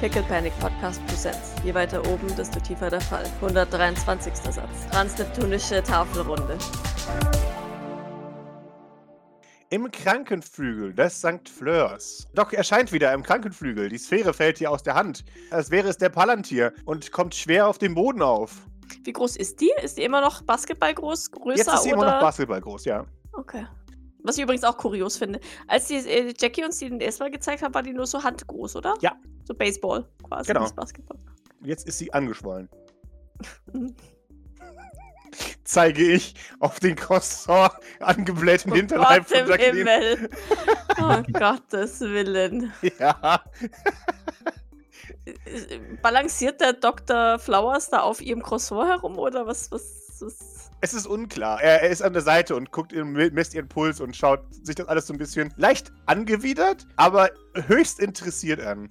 Pickle Panic Podcast Presents. Je weiter oben, desto tiefer der Fall. 123. Satz. Transneptunische Tafelrunde. Im Krankenflügel des St. Fleurs. Doc erscheint wieder im Krankenflügel. Die Sphäre fällt ihr aus der Hand. Als wäre es der Palantir und kommt schwer auf dem Boden auf. Wie groß ist die? Ist die immer noch Basketball groß? Größer Jetzt ist sie oder? immer noch Basketball groß, ja. Okay. Was ich übrigens auch kurios finde. Als die, äh, Jackie uns die erstmal gezeigt hat, war die nur so handgroß, oder? Ja. So Baseball quasi. Genau. Basketball. Jetzt ist sie angeschwollen. Zeige ich auf den Croissant angeblähten Hinterleib Gott von im Jacqueline. Himmel. Oh Gottes Willen. Ja. Balanciert der Dr. Flowers da auf ihrem Croissant herum oder was? was, was? Es ist unklar. Er, er ist an der Seite und guckt, misst ihren Puls und schaut sich das alles so ein bisschen leicht angewidert, aber höchst interessiert an.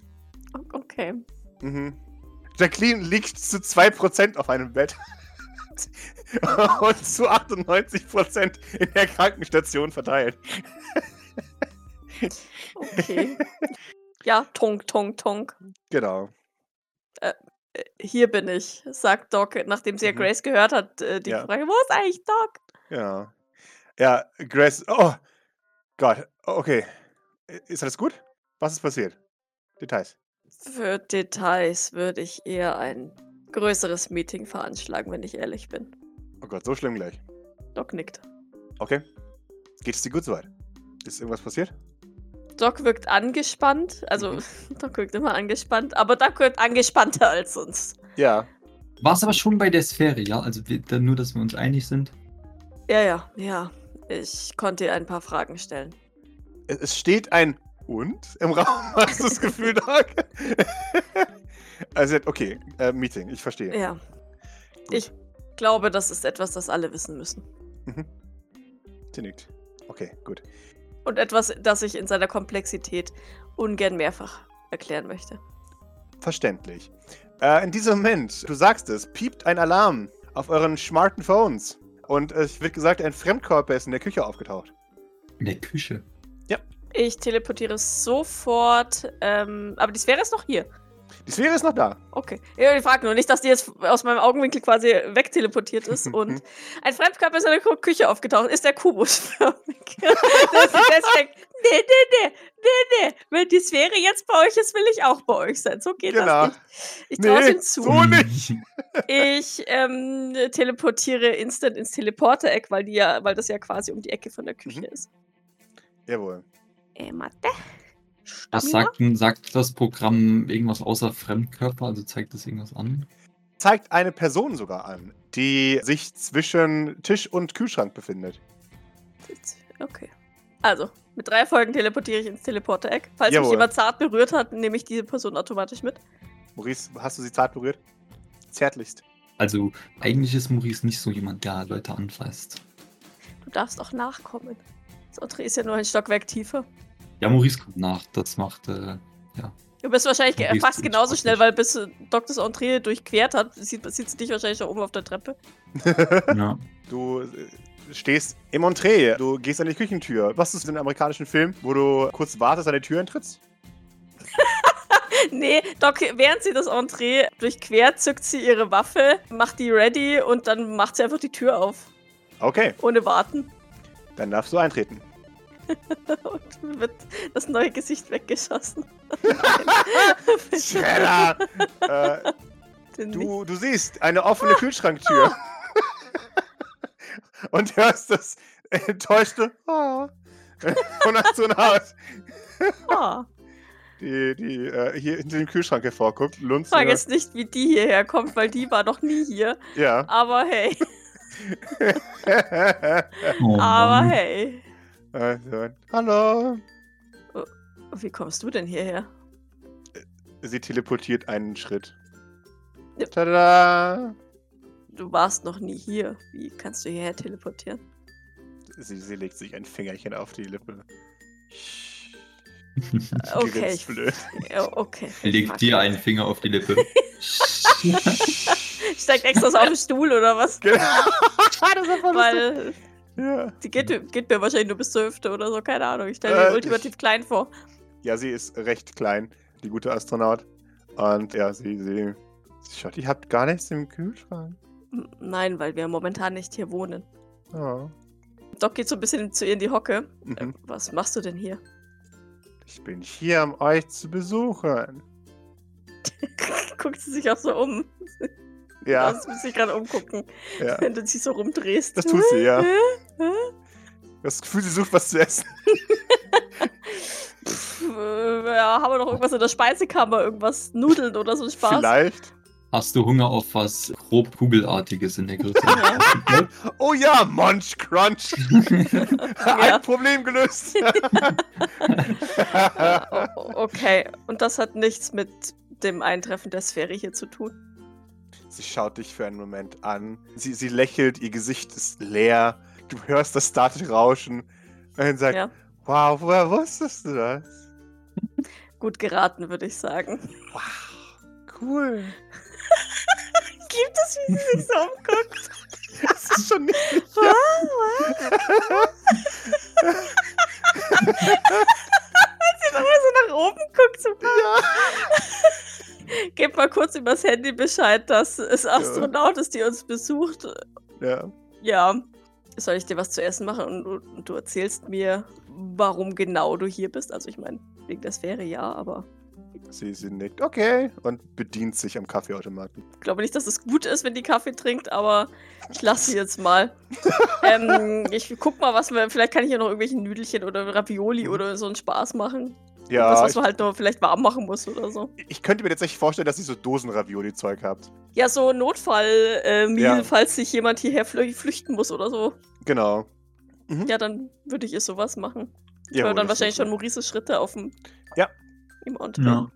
Okay. Mhm. Jacqueline liegt zu 2% auf einem Bett. und zu 98% in der Krankenstation verteilt. Okay. ja, tonk, tonk, tonk. Genau. Äh, Hier bin ich, sagt Doc, nachdem sie ja Mhm. Grace gehört hat, äh, die Ja. Frage, wo ist eigentlich Doc? Ja. Ja, Grace. Oh Gott. Okay. Ist alles gut? Was ist passiert? Details. Für Details würde ich eher ein größeres Meeting veranschlagen, wenn ich ehrlich bin. Oh Gott, so schlimm gleich. Doc nickt. Okay. Geht es dir gut soweit? Ist irgendwas passiert? Doc wirkt angespannt, also Mhm. Doc wirkt immer angespannt, aber Doc wirkt angespannter als sonst. Ja. War es aber schon bei der Sphäre, ja? Also wir, nur, dass wir uns einig sind. Ja, ja, ja. Ich konnte ihr ein paar Fragen stellen. Es es steht ein und im Raum. Hast du das Gefühl, Doc? also, okay, äh, Meeting, ich verstehe. Ja. Gut. Ich glaube, das ist etwas, das alle wissen müssen. Mhm. Sie nickt. Okay, gut. Und etwas, das ich in seiner Komplexität ungern mehrfach erklären möchte. Verständlich. Äh, in diesem Moment, du sagst es, piept ein Alarm auf euren smarten Phones. Und es wird gesagt, ein Fremdkörper ist in der Küche aufgetaucht. In der Küche. Ich teleportiere sofort, ähm, aber die Sphäre ist noch hier. Die Sphäre ist noch da. Okay. Ja, ich frage nur nicht, dass die jetzt aus meinem Augenwinkel quasi wegteleportiert ist und ein Fremdkörper ist in der Kü- Küche aufgetaucht. Ist der kubusförmig? deswegen, nee, nee, nee, nee, nee. Wenn die Sphäre jetzt bei euch ist, will ich auch bei euch sein. So geht Genau. das nicht. Ich traue Nee, zu. so nicht. Ich ähm, teleportiere instant ins Teleporter-Eck, weil, die ja, weil das ja quasi um die Ecke von der Küche Mhm. ist. Jawohl. Äh, Mathe? Was sagt, sagt das Programm irgendwas außer Fremdkörper? Also zeigt das irgendwas an? Zeigt eine Person sogar an, die sich zwischen Tisch und Kühlschrank befindet. Okay. Also, mit drei Folgen teleportiere ich ins Teleporter-Eck. Falls mich Jawohl. jemand zart berührt hat, nehme ich diese Person automatisch mit. Maurice, hast du sie zart berührt? Zärtlichst. Also eigentlich ist Maurice nicht so jemand, der Leute anfasst. Du darfst auch nachkommen. Das Entree ist ja nur ein Stockwerk tiefer. Ja, Maurice kommt nach. Das macht, äh, Du bist wahrscheinlich Maurice fast genauso schnell, weil bis Doc das Entree durchquert hat, sieht, sieht sie dich wahrscheinlich da oben auf der Treppe. ja. Du äh, stehst im Entree, du gehst an die Küchentür. Was ist in einem amerikanischen Film, wo du kurz wartest, an die Tür eintrittst? Nee, Doc, während sie das Entree durchquert, zückt sie ihre Waffe, macht die ready und dann macht sie einfach die Tür auf. Okay, Ohne warten. dann darfst du eintreten. Und wird das neue Gesicht weggeschossen. Schredder! äh, du, du siehst eine offene Kühlschranktür. Und hörst das enttäuschte oh, von einer Haut, Ah, die, die äh, hier hinter dem Kühlschrank hervorguckt. Lunz. ich frage jetzt nicht, wie die hierher kommt, weil die war noch nie hier. Ja. Aber hey, Oh, aber hey. Also, hallo. Wie kommst du denn hierher? Sie teleportiert einen Schritt. Ja. Tada! Du warst noch nie hier. Wie kannst du hierher teleportieren? Sie, sie legt sich ein Fingerchen auf die Lippe. Okay, ich, blöd. okay. Er legt dir einen Finger auf die Lippe. Steigt extra so auf den Stuhl oder was? Genau. das war voll lustig. Weil Ja. die geht, geht mir wahrscheinlich nur bis zur Hüfte oder so, keine Ahnung. Ich stelle mir Äh, ultimativ klein vor. ja, sie ist recht klein, die gute Astronaut. Und ja, sie, sie, schaut, ihr habt gar nichts im Kühlschrank. Nein, weil wir momentan nicht hier wohnen. Ja. Doc geht so ein bisschen zu ihr in die Hocke. Äh, Mhm. was machst du denn hier? Ich bin hier, um euch zu besuchen. Guckt sie sich auch so um. Ja, Das muss sich gerade umgucken, ja. wenn du dich so rumdrehst. Das tut sie, ja. Das Gefühl, sie sucht was zu essen. Pff, äh, ja, haben wir noch irgendwas in der Speisekammer? Irgendwas Nudeln oder so ein Spaß? Vielleicht. Hast du Hunger auf was grob Kugelartiges in der Größe? Ja. Oh ja, Munch Crunch. Ein Problem gelöst. Okay, und das hat nichts mit dem Eintreffen der Sphäre hier zu tun. Sie schaut dich für einen Moment an. Sie, sie lächelt, ihr Gesicht ist leer. Du hörst das Static-Rauschen. Und dann sagt, Ja. wow, woher wusstest du das? Gut geraten, würde ich sagen. Wow, cool. Gibt es, wie sie sich so umguckt? Das ist schon nicht. sie noch mal so nach oben guckt. So, Ja. Gebt mal kurz übers Handy Bescheid, dass es Astronaut ist, die uns besucht. ja. Ja. Soll ich dir was zu essen machen und, du- und du erzählst mir, warum genau du hier bist? Also ich meine, wegen der Sphäre ja, aber Sie, sie nickt, okay. Und bedient sich am Kaffeeautomaten. ich glaube nicht, dass es gut ist, wenn die Kaffee trinkt, aber ich lasse sie jetzt mal. ähm, ich guck mal, was wir. Vielleicht kann ich hier noch irgendwelche Nüdelchen oder Ravioli oder so einen Spaß machen. Ja, was, was man halt noch vielleicht warm machen muss oder so. ich könnte mir jetzt nicht vorstellen, dass ihr so Dosen-Ravioli-Zeug habt. Ja, so Notfall-Meal, äh, Ja. falls sich jemand hierher flü flüchten muss oder so. Genau. Mhm. Ja, dann würde ich ihr sowas machen. Ich Ja, höre dann wahrscheinlich das- schon Maurices Schritte auf dem. Ja. Im Mount. Ja.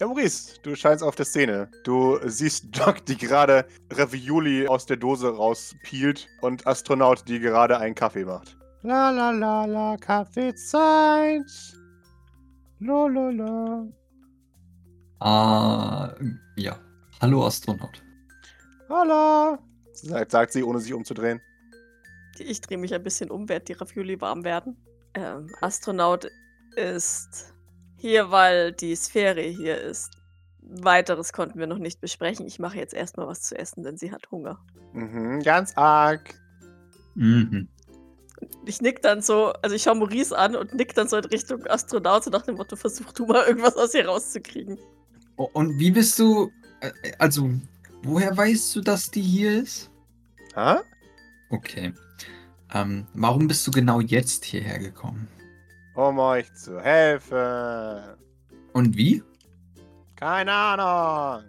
Ja, Maurice, du scheinst auf der Szene. Du siehst Doc, die gerade Ravioli aus der Dose rauspielt und Astronaut, die gerade einen Kaffee macht. La la la la, Kaffeezeit. La la la. Ah, ja. Hallo Astronaut. Hallo. Sagt, sagt sie, ohne sich umzudrehen. Ich drehe mich ein bisschen um, während die Ravioli warm werden. Ähm, Astronaut ist hier, weil die Sphäre hier ist. Weiteres konnten wir noch nicht besprechen. Ich mache jetzt erstmal was zu essen, denn sie hat Hunger. Mhm, ganz arg. Mhm. Ich nick dann so, also ich schaue Maurice an und nick dann so in Richtung Astronaut, so nach dem Motto, versuch du mal irgendwas aus ihr rauszukriegen. Oh, Und wie bist du. äh, Also, woher weißt du, dass die hier ist? Ha? Okay. Ähm, warum bist du genau jetzt hierher gekommen? Um euch zu helfen. Und wie? Keine Ahnung.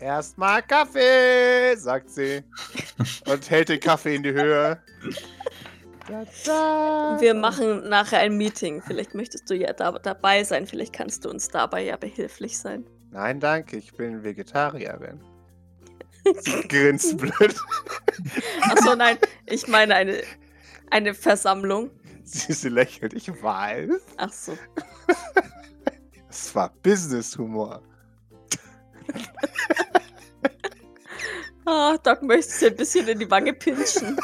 Erstmal Kaffee, sagt sie. und hält den Kaffee in die Höhe. Wir machen nachher ein Meeting. Vielleicht möchtest du ja da, dabei sein. Vielleicht kannst du uns dabei ja behilflich sein. Nein, danke, ich bin Vegetarierin. Sie grinst blöd. Achso, nein, ich meine eine, eine Versammlung. Sie, sie lächelt. Ich weiß. Ach so. Es war Business-Humor. Ah, Doc möchte sie ein bisschen in die Wange pinchen.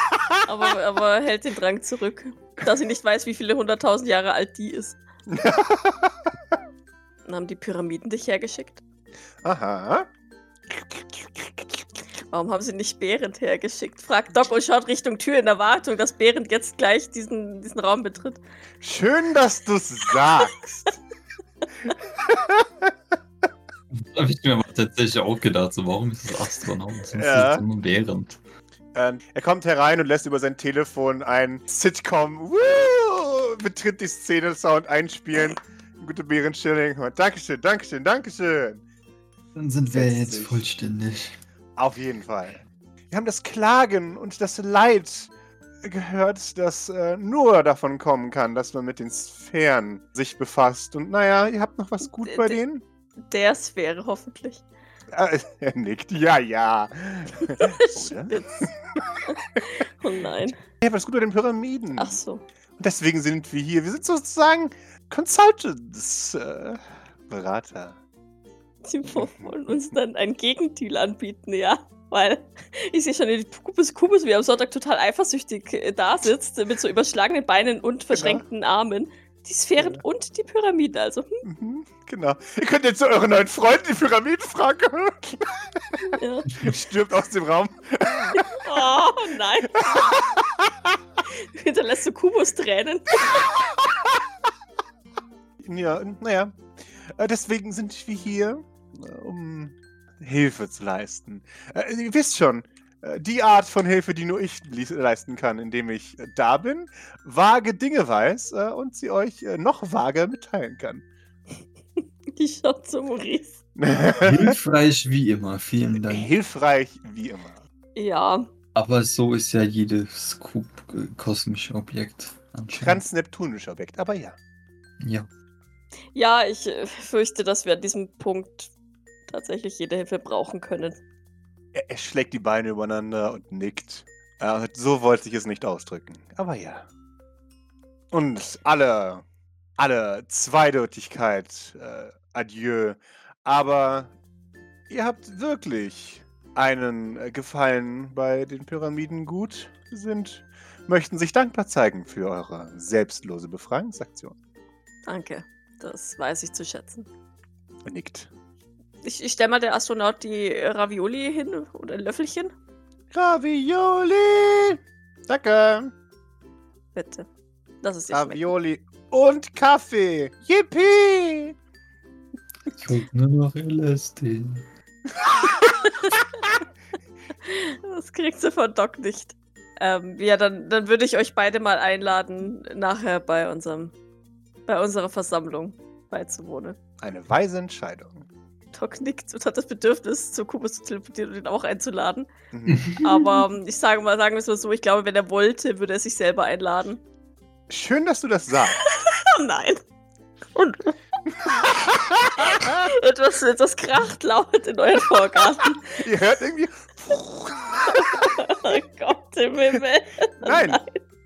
Aber, aber hält den Drang zurück. Da sie nicht weiß, wie viele hunderttausend Jahre alt die ist. Und haben die Pyramiden dich hergeschickt? Aha. Warum haben sie nicht Behrend hergeschickt? Fragt Doc und schaut Richtung Tür in Erwartung, dass Behrend jetzt gleich diesen, diesen Raum betritt. Schön, dass du's sagst. Habe ich mir aber tatsächlich auch gedacht, so, warum ist es Astronaut? Sonst Ja. ist es nur während. Ähm, er kommt herein und lässt über sein Telefon ein Sitcom Woo! betritt die Szene Sound einspielen. Gute Bären Schilling. Dankeschön, Dankeschön, Dankeschön. Dann sind wir Setzt jetzt sich. vollständig. Auf jeden Fall. Wir haben das Klagen und das Leid gehört, das äh, nur davon kommen kann, dass man mit den Sphären sich befasst. Und naja, ihr habt noch was gut D- bei denen? Der Sphäre hoffentlich. Äh, er nickt. Ja, ja. Spitz. oh nein. Ihr habt was gut bei den Pyramiden. Ach so. Und deswegen sind wir hier. Wir sind sozusagen Consultants. Äh, Berater. Sie wollen uns dann ein Gegenteil anbieten, ja. Weil ich sehe schon, die Kubus, Kubus, wie am Sonntag total eifersüchtig äh, da sitzt, mit so überschlagenen Beinen und verschränkten Armen. Die Sphären und die Pyramiden, also. Hm, Mhm, genau. Ihr könnt jetzt zu euren neuen Freunden die Pyramiden fragen. ja. Stirbt aus dem Raum. Oh nein. Du hinterlässt so Kubus-Tränen. Ja, naja. Äh, Deswegen sind wir hier, äh, um Hilfe zu leisten. Äh, Ihr wisst schon, die Art von Hilfe, die nur ich leisten kann, indem ich äh, da bin, vage Dinge weiß äh, und sie euch äh, noch vager mitteilen kann. Die schaut zu Maurice. Hilfreich wie immer, vielen Dank. Hilfreich wie immer. Ja, Aber so ist ja jedes Kub äh, kosmische Objekt anscheinend. Transneptunischer Objekt, aber ja. Ja. ja, ich äh, fürchte, dass wir an diesem Punkt tatsächlich jede Hilfe brauchen können. Er, er schlägt die Beine übereinander und nickt. Äh, so wollte ich es nicht ausdrücken. Aber ja. Und alle, alle Zweideutigkeit, äh, adieu. Aber ihr habt wirklich einen äh, Gefallen bei den Pyramiden gut, sind, möchten sich dankbar zeigen für eure selbstlose Befreiungsaktion. Danke, das weiß ich zu schätzen. Er nickt. Ich, ich stelle mal der Astronaut die Ravioli hin oder ein Löffelchen. Ravioli! Danke! Bitte. Das ist dir schmeckt. Ravioli und Kaffee. Yippie! Ich wollte nur noch LSD. Das kriegst du von Doc nicht. Ähm, ja, dann, dann würde ich euch beide mal einladen, nachher bei unserem, bei unserer Versammlung beizuwohnen. Eine weise Entscheidung. Doc nickt und hat das Bedürfnis, zu Kubus zu teleportieren und ihn auch einzuladen. Mhm. Aber ähm, ich sage mal, sagen wir es mal so, ich glaube, wenn er wollte, würde er sich selber einladen. Schön, dass du das sagst. Oh nein. Und etwas, etwas kracht laut in euren Vorgarten. Ihr hört irgendwie. Oh Gott im Himmel. Nein,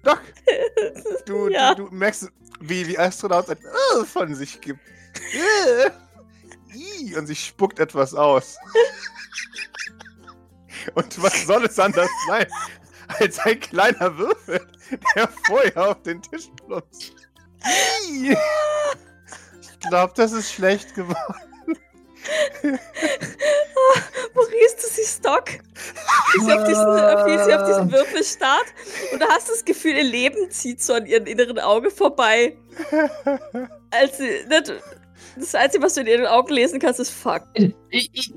doch. Du, ja. du, du merkst, wie die Astronaut ein von sich gibt. Ih, Und sie spuckt etwas aus. Und was soll es anders sein, als ein kleiner Würfel, der vorher auf den Tisch plumpst? Ich glaube, das ist schlecht geworden. Maurice, du siehst Doc. Wie sie auf diesen, wie sie auf diesen Würfel starrt. Und du hast das Gefühl, ihr Leben zieht so an ihrem inneren Auge vorbei. Als sie, du- das Einzige, was du in ihren Augen lesen kannst, ist Fuck. Ich, ich, ich,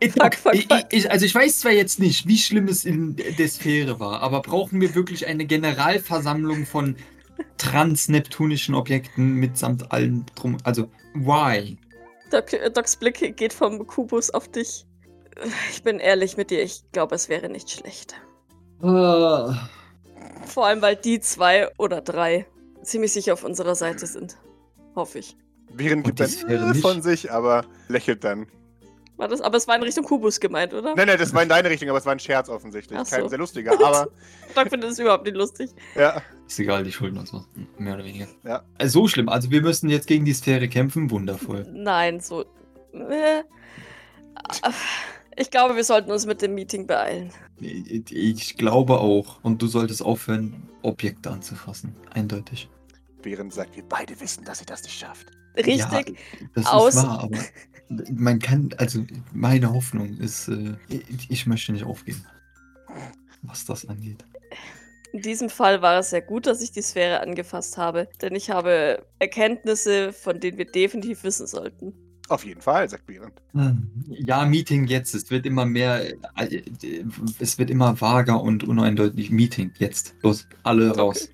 ich, Fuck, fuck, fuck. also ich weiß zwar jetzt nicht, wie schlimm es in der Sphäre war, aber brauchen wir wirklich eine Generalversammlung von transneptunischen Objekten mitsamt allem drum? Also, why? Doc, Docs Blick geht vom Kubus auf dich. Ich bin ehrlich mit dir, ich glaube, es wäre nicht schlecht. Ah. Vor allem, weil die zwei oder drei ziemlich sicher auf unserer Seite sind. Hoffe ich. Viren gibt Sphäre äh nicht? von sich, aber lächelt dann. War das, aber es war in Richtung Kubus gemeint, oder? Nein, nein, das war in deine Richtung, aber es war ein Scherz offensichtlich. Ach so. Kein sehr lustiger, aber Doc findet es überhaupt nicht lustig. ja. Ist egal, die Schulden und so. Mehr oder weniger. Ja. Äh, So schlimm. Also wir müssen jetzt gegen die Sphäre kämpfen. Wundervoll. Nein, so. Äh, ich glaube, wir sollten uns mit dem Meeting beeilen. Ich, ich glaube auch. Und du solltest aufhören, Objekte anzufassen. Eindeutig. Während sagt, wir beide wissen, dass sie das nicht schafft. Richtig. Ja, das Aus- ist wahr, aber man kann, also meine Hoffnung ist, äh, ich, ich möchte nicht aufgeben. Was das angeht. In diesem Fall war es sehr gut, dass ich die Sphäre angefasst habe, denn ich habe Erkenntnisse, von denen wir definitiv wissen sollten. Auf jeden Fall, sagt Während. Ja, Meeting jetzt. Es wird immer mehr, äh, es wird immer vager und uneindeutig. Meeting jetzt. Los, alle raus.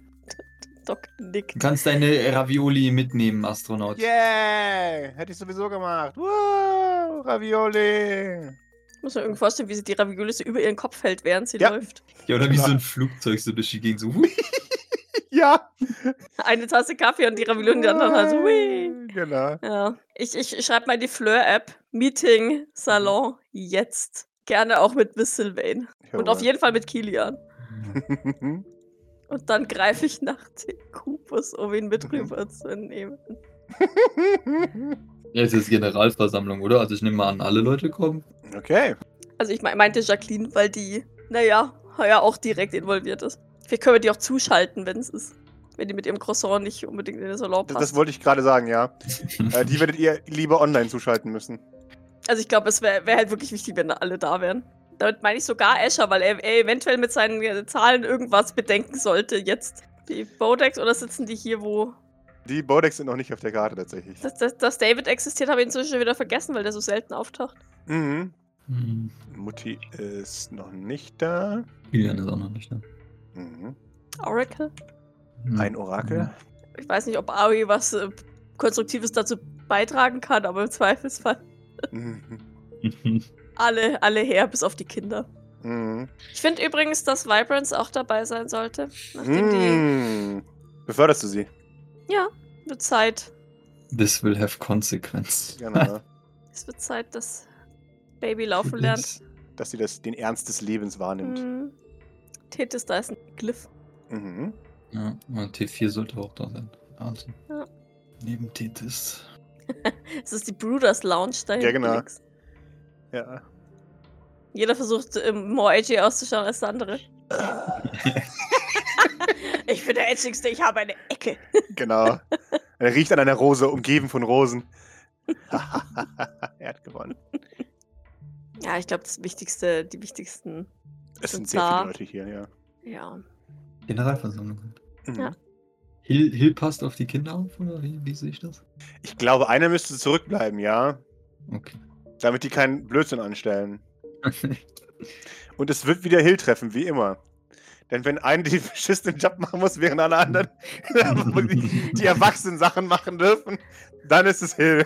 Doc nickt. Du kannst deine Ravioli mitnehmen, Astronaut. Yeah! Hätte ich sowieso gemacht. Wow, Ravioli. Ich muss mir irgendwie vorstellen, wie sie die Ravioli so über ihren Kopf hält, während sie Ja. läuft. Ja, oder wie so ein Flugzeug so durch die Gegend so. Ja. Eine Tasse Kaffee und die Ravioli in der anderen Hand. So, hui. Genau. Ja. Ich, ich schreibe mal in die Fleur-App. Meeting, Salon, jetzt. Gerne auch mit Miss Sylvain. Und auf jeden Fall mit Kilian. Und dann greife ich nach dem Kubus, um ihn mit rüber zu nehmen. Jetzt ist Generalversammlung, oder? Also ich nehme mal an, alle Leute kommen. okay. Also ich me- meinte Jacqueline, weil die, naja, ja auch direkt involviert ist. Vielleicht können wir die auch zuschalten, wenn es ist. Wenn die mit ihrem Croissant nicht unbedingt in den Salon Das, passt. das wollte ich gerade sagen, ja. Äh, die werdet ihr lieber online zuschalten müssen. Also ich glaube, es wäre wär halt wirklich wichtig, wenn alle da wären. Damit meine ich sogar Escher, weil er, er eventuell mit seinen äh, Zahlen irgendwas bedenken sollte jetzt. Die Bodex oder sitzen die hier, wo. Die Bodex sind noch nicht auf der Karte tatsächlich. Dass, dass, dass David existiert, habe ich inzwischen schon wieder vergessen, weil der so selten auftaucht. Mhm. Hm. Mutti ist noch nicht da. Kilian ist auch noch nicht, ne? Mhm. Oracle? Hm. Ein Orakel. Ich weiß nicht, ob Aoi was äh, Konstruktives dazu beitragen kann, aber im Zweifelsfall Mhm. Mhm. alle, alle her, bis auf die Kinder. Mhm. Ich finde übrigens, dass Vibrance auch dabei sein sollte. Nachdem die. Mhm. Beförderst du sie? Ja, wird Zeit. This will have consequence. Genau. Es wird Zeit, dass Baby laufen lernt. Dass sie das, den Ernst des Lebens wahrnimmt. Hm. Tethys, da ist ein Glyph. Mhm. Ja, und T4 sollte auch da sein. Also. Ja. Neben Tethys. Es ist die Brooders Lounge da Ja, hinten genau. links. Ja. Jeder versucht, ähm, more edgy auszuschauen als der andere. ich bin der edgigste, ich habe eine Ecke. Genau. er riecht an einer Rose, umgeben von Rosen. er hat gewonnen. Ja, ich glaube, das Wichtigste, die wichtigsten. Es Sind sehr da. viele Leute hier, ja. Ja. Generalversammlung. Mhm. Ja. Hill, Hill passt auf die Kinder auf, oder wie, wie sehe ich das? Ich glaube, einer müsste zurückbleiben, ja. Okay. Damit die keinen Blödsinn anstellen. Und es wird wieder Hill treffen, wie immer. Denn wenn einer den beschissenen Job machen muss, während alle anderen die, die erwachsenen Sachen machen dürfen, dann ist es Hill.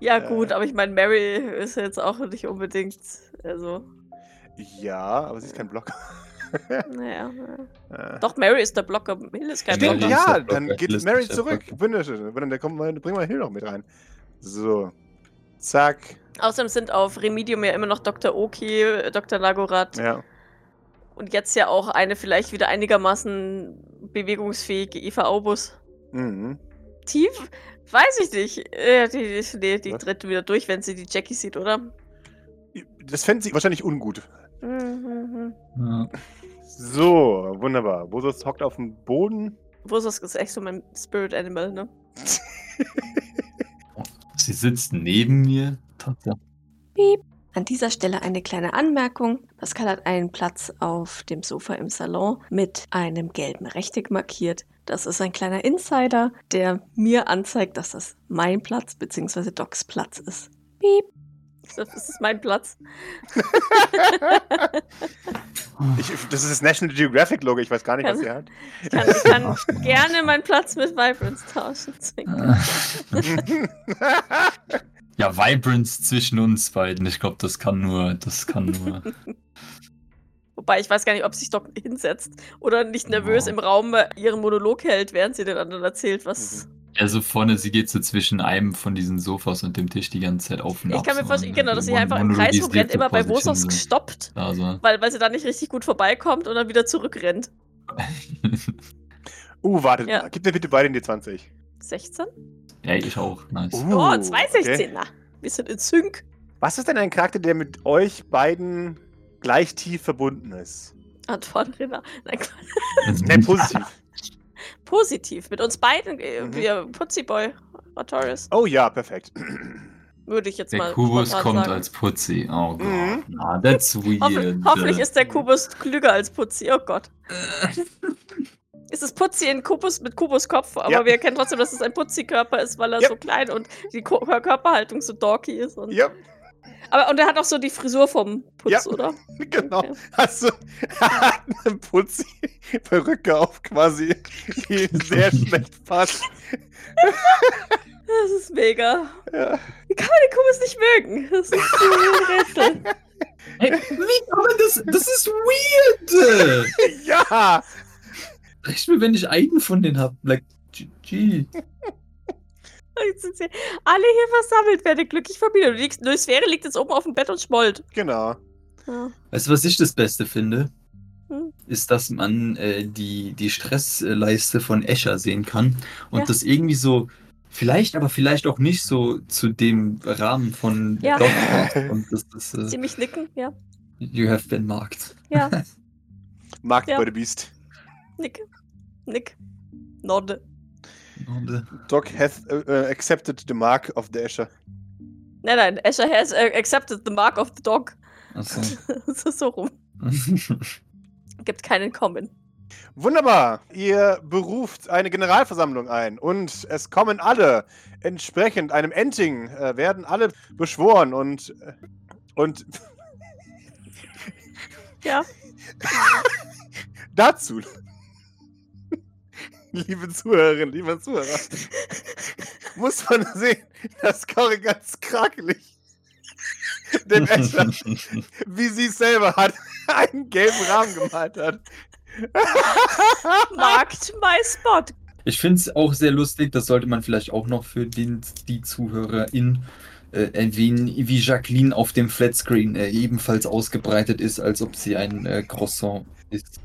Ja, Äh. gut, aber ich meine, Mary ist jetzt auch nicht unbedingt. Also, Ja, aber sie ist kein Blocker. naja. Äh. Doch, Mary ist der Blocker. Hill ist kein Stimmt, Blocker. ja, dann geht Mary zurück. Bring mal Hill noch mit rein. So. Zack. Außerdem sind auf Remedium ja immer noch Dr. Oki, Dr. Lagorat Ja. und jetzt ja auch eine vielleicht wieder einigermaßen bewegungsfähige Eva Aubus. Mhm. Tief? Weiß ich nicht. Äh, die, die, die tritt wieder durch, wenn sie die Jackie sieht, oder? Das fände sie wahrscheinlich ungut. Mhm. Ja. So, wunderbar. Bosos hockt auf dem Boden. Vosos ist echt so mein Spirit Animal, ne? Sie sitzt neben mir. Tatsache. An dieser Stelle eine kleine Anmerkung. Pascal hat einen Platz auf dem Sofa im Salon mit einem gelben Rechteck markiert. Das ist ein kleiner Insider, der mir anzeigt, dass das mein Platz bzw. Docs Platz ist. Piep. Das ist mein Platz. Ich, das ist das National Geographic Logo. Ich weiß gar nicht, was Kann- sie hat. Ich kann, ich kann gerne meinen Platz mit Vibrance tauschen. Ja, Vibrance zwischen uns beiden. Ich glaube, das kann nur, das kann nur. Wobei ich weiß gar nicht, ob sich Doc hinsetzt oder nicht nervös Ja. im Raum ihren Monolog hält, während sie den anderen erzählt, was. Also vorne, sie geht so zwischen einem von diesen Sofas und dem Tisch die ganze Zeit auf und ab. Ich kann mir so vorstellen, und genau, dass sie einfach im Kreis rumrennt, so immer bei so. gestoppt, Also, weil, weil sie da nicht richtig gut vorbeikommt und dann wieder zurückrennt. Uh, wartet Ja. Gib mir bitte beide den D20. 16? ja, ich auch. Nice. Uh, oh, zwei okay. 16er. Wir sind in Sync. Was ist denn ein Charakter, der mit euch beiden gleich tief verbunden ist? Antoine Renner. Nein, Quatsch. Nee, positiv. positiv. Mit uns beiden, äh, Mhm. wir Putziboy, Artorius, Oh ja, perfekt. würde ich jetzt Der mal Kubus spontan kommt sagen. als Putzi. Oh Gott. Mhm. Na, that's weird. Hoffentlich, hoffentlich ist der Kubus klüger als Putzi. Oh Gott. Es ist Putzi in Kubus mit Kubus Kopf, aber Ja. wir erkennen trotzdem, dass es ein Putzi-Körper ist, weil er Ja. so klein und die Ko Körperhaltung so dorky ist. Und, Ja, aber, und er hat auch so die Frisur vom Putz, Ja. oder? genau. Okay. Hast du eine Putzi-Perücke auf quasi, die sehr schlecht passt. Das ist mega. Ja. Wie kann man den Kubus nicht mögen? Das ist so ein Rätsel. Hey, wie, aber das, das ist weird. ja. Reicht mir, wenn ich einen von denen hab. Like, GG. Jetzt sind sie alle hier versammelt, werde glücklich Familie. Du liegst, Luisphäre liegt jetzt oben auf dem Bett und schmollt. Genau. Ja. Weißt du, was ich das Beste finde? Hm. Ist, dass man äh, die, die Stressleiste von Escher sehen kann und Ja. das irgendwie so, vielleicht, aber vielleicht auch nicht so zu dem Rahmen von Ja. Und das ist, äh, Ziemlich nicken, ja. you have been marked. Ja, Markt Ja. bei der Beast. nicke. Nick. Norde. Doc hath uh, uh, accepted the mark of the Escher. Nein, nein, Asher has uh, accepted the mark of the dog. Achso. so, so rum. Gibt keinen Kommen. Wunderbar. Ihr beruft eine Generalversammlung ein und es kommen alle entsprechend einem Enting, äh, werden alle beschworen und, äh, und Ja. dazu, liebe Zuhörerinnen, liebe Zuhörer, muss man sehen, dass Cory ganz krakelig dem Escher, wie sie es selber hat, einen gelben Rahmen gemalt hat. Marked my spot. Ich finde es auch sehr lustig, das sollte man vielleicht auch noch für den, die ZuhörerInnen äh, erwähnen, wie Jacqueline auf dem Flatscreen äh, ebenfalls ausgebreitet ist, als ob sie ein äh, Croissant ist.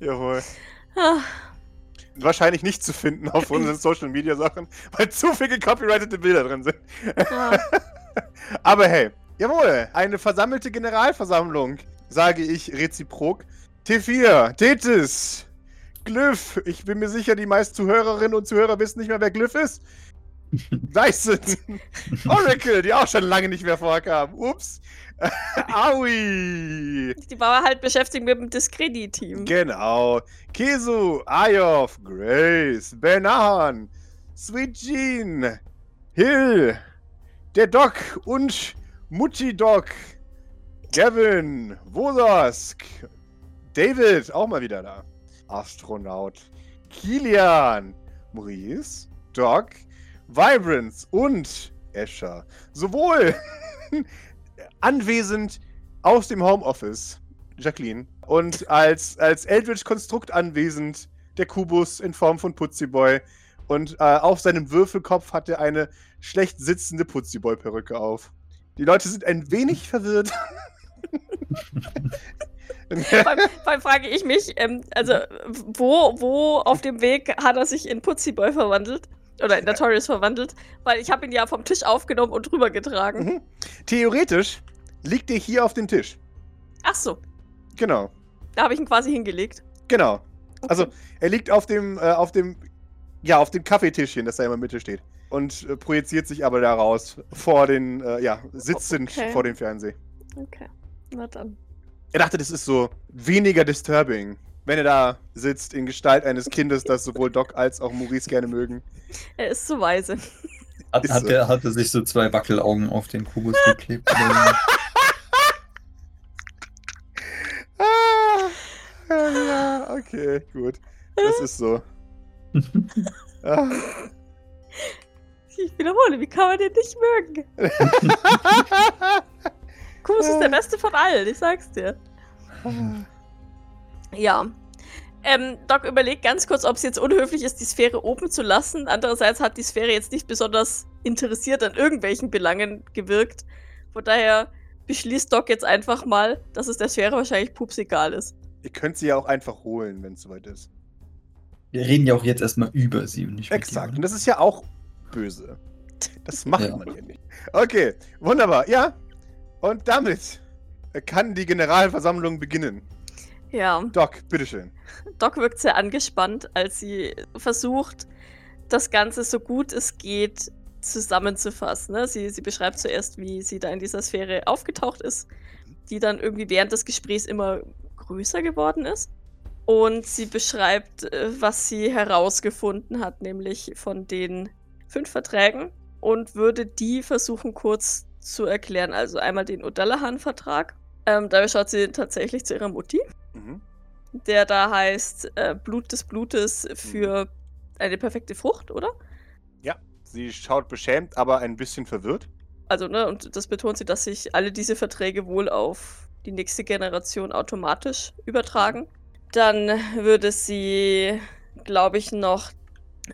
Jawohl. Ah, Wahrscheinlich nicht zu finden auf unseren Social Media Sachen, weil zu viele copyrightete Bilder drin sind. ah. Aber hey, jawohl, eine versammelte Generalversammlung, sage ich reziprok. T4, Tethys, Glyph. Ich bin mir sicher, die meisten Zuhörerinnen und Zuhörer wissen nicht mehr, wer Glyph ist. Dyson, Oracle, die auch schon lange nicht mehr vorkamen. Ups. Aui. Die war halt beschäftigt mit dem Discredit-Team. Genau. Kesu, Ayov, Grace, Benahan, Sweet Jean, Hill, der Doc und Mutti Doc, Gavin, Wosask, David, auch mal wieder da. Astronaut, Kilian, Maurice, Doc, Vibrance und Escher. Sowohl anwesend aus dem Homeoffice, Jacqueline, und als, als Eldritch-Konstrukt anwesend der Kubus in Form von Putziboy. Und äh, auf seinem Würfelkopf hat er eine schlecht sitzende Putziboy-Perücke auf. Die Leute sind ein wenig verwirrt. Vor allem, vor allem frage ich mich, ähm, also wo, wo auf dem Weg hat er sich in Putziboy verwandelt? Oder in Notorious verwandelt? Weil ich habe ihn ja vom Tisch aufgenommen und rübergetragen. Mhm. Theoretisch liegt er hier auf dem Tisch. Ach so, Genau. da habe ich ihn quasi hingelegt. Genau. Okay. Also, er liegt auf dem, äh, auf dem, ja, auf dem Kaffeetischchen, das da immer in der Mitte steht. Und äh, projiziert sich aber da raus, vor den, äh, ja, sitzend Okay. vor dem Fernseher. Okay, na dann. Er dachte, das ist so weniger disturbing, wenn er da sitzt in Gestalt eines Kindes, das sowohl Doc als auch Maurice gerne mögen. Er ist zu weise. Hat, Ist hat, so. er, hat er sich so zwei Wackelaugen auf den Kubus geklebt? Ah, ja, okay, gut. Das ist so. Ah. Ich wiederhole, wie kann man den nicht mögen? Kubus ist der beste von allen, ich sag's dir. Ja. Ähm, Doc überlegt ganz kurz, ob es jetzt unhöflich ist, die Sphäre oben zu lassen. Andererseits hat die Sphäre jetzt nicht besonders interessiert an irgendwelchen Belangen gewirkt. Von daher beschließt Doc jetzt einfach mal, dass es der Sphäre wahrscheinlich pups egal ist. Ihr könnt sie ja auch einfach holen, wenn es soweit ist. Wir reden ja auch jetzt erstmal über sie und nicht mit Exakt. ihr, Und das ist ja auch böse. Das macht Ja. man hier nicht. Okay, wunderbar. Ja. Und damit kann die Generalversammlung beginnen. Ja, Doc, bitteschön. Doc wirkt sehr angespannt, als sie versucht, das Ganze so gut es geht zusammenzufassen. Ne? Sie, sie beschreibt zuerst, wie sie da in dieser Sphäre aufgetaucht ist, die dann irgendwie während des Gesprächs immer größer geworden ist. Und sie beschreibt, äh, was sie herausgefunden hat, nämlich von den fünf Verträgen und würde die versuchen kurz zu erklären. Also einmal den O'Dallahan-Vertrag. Ähm, dabei schaut sie tatsächlich zu ihrer Mutti Mhm. der da heißt äh, Blut des Blutes für eine perfekte Frucht, oder? Sie schaut beschämt, aber ein bisschen verwirrt. Also, ne, und das betont sie, dass sich alle diese Verträge wohl auf die nächste Generation automatisch übertragen. Dann würde sie, glaube ich, noch,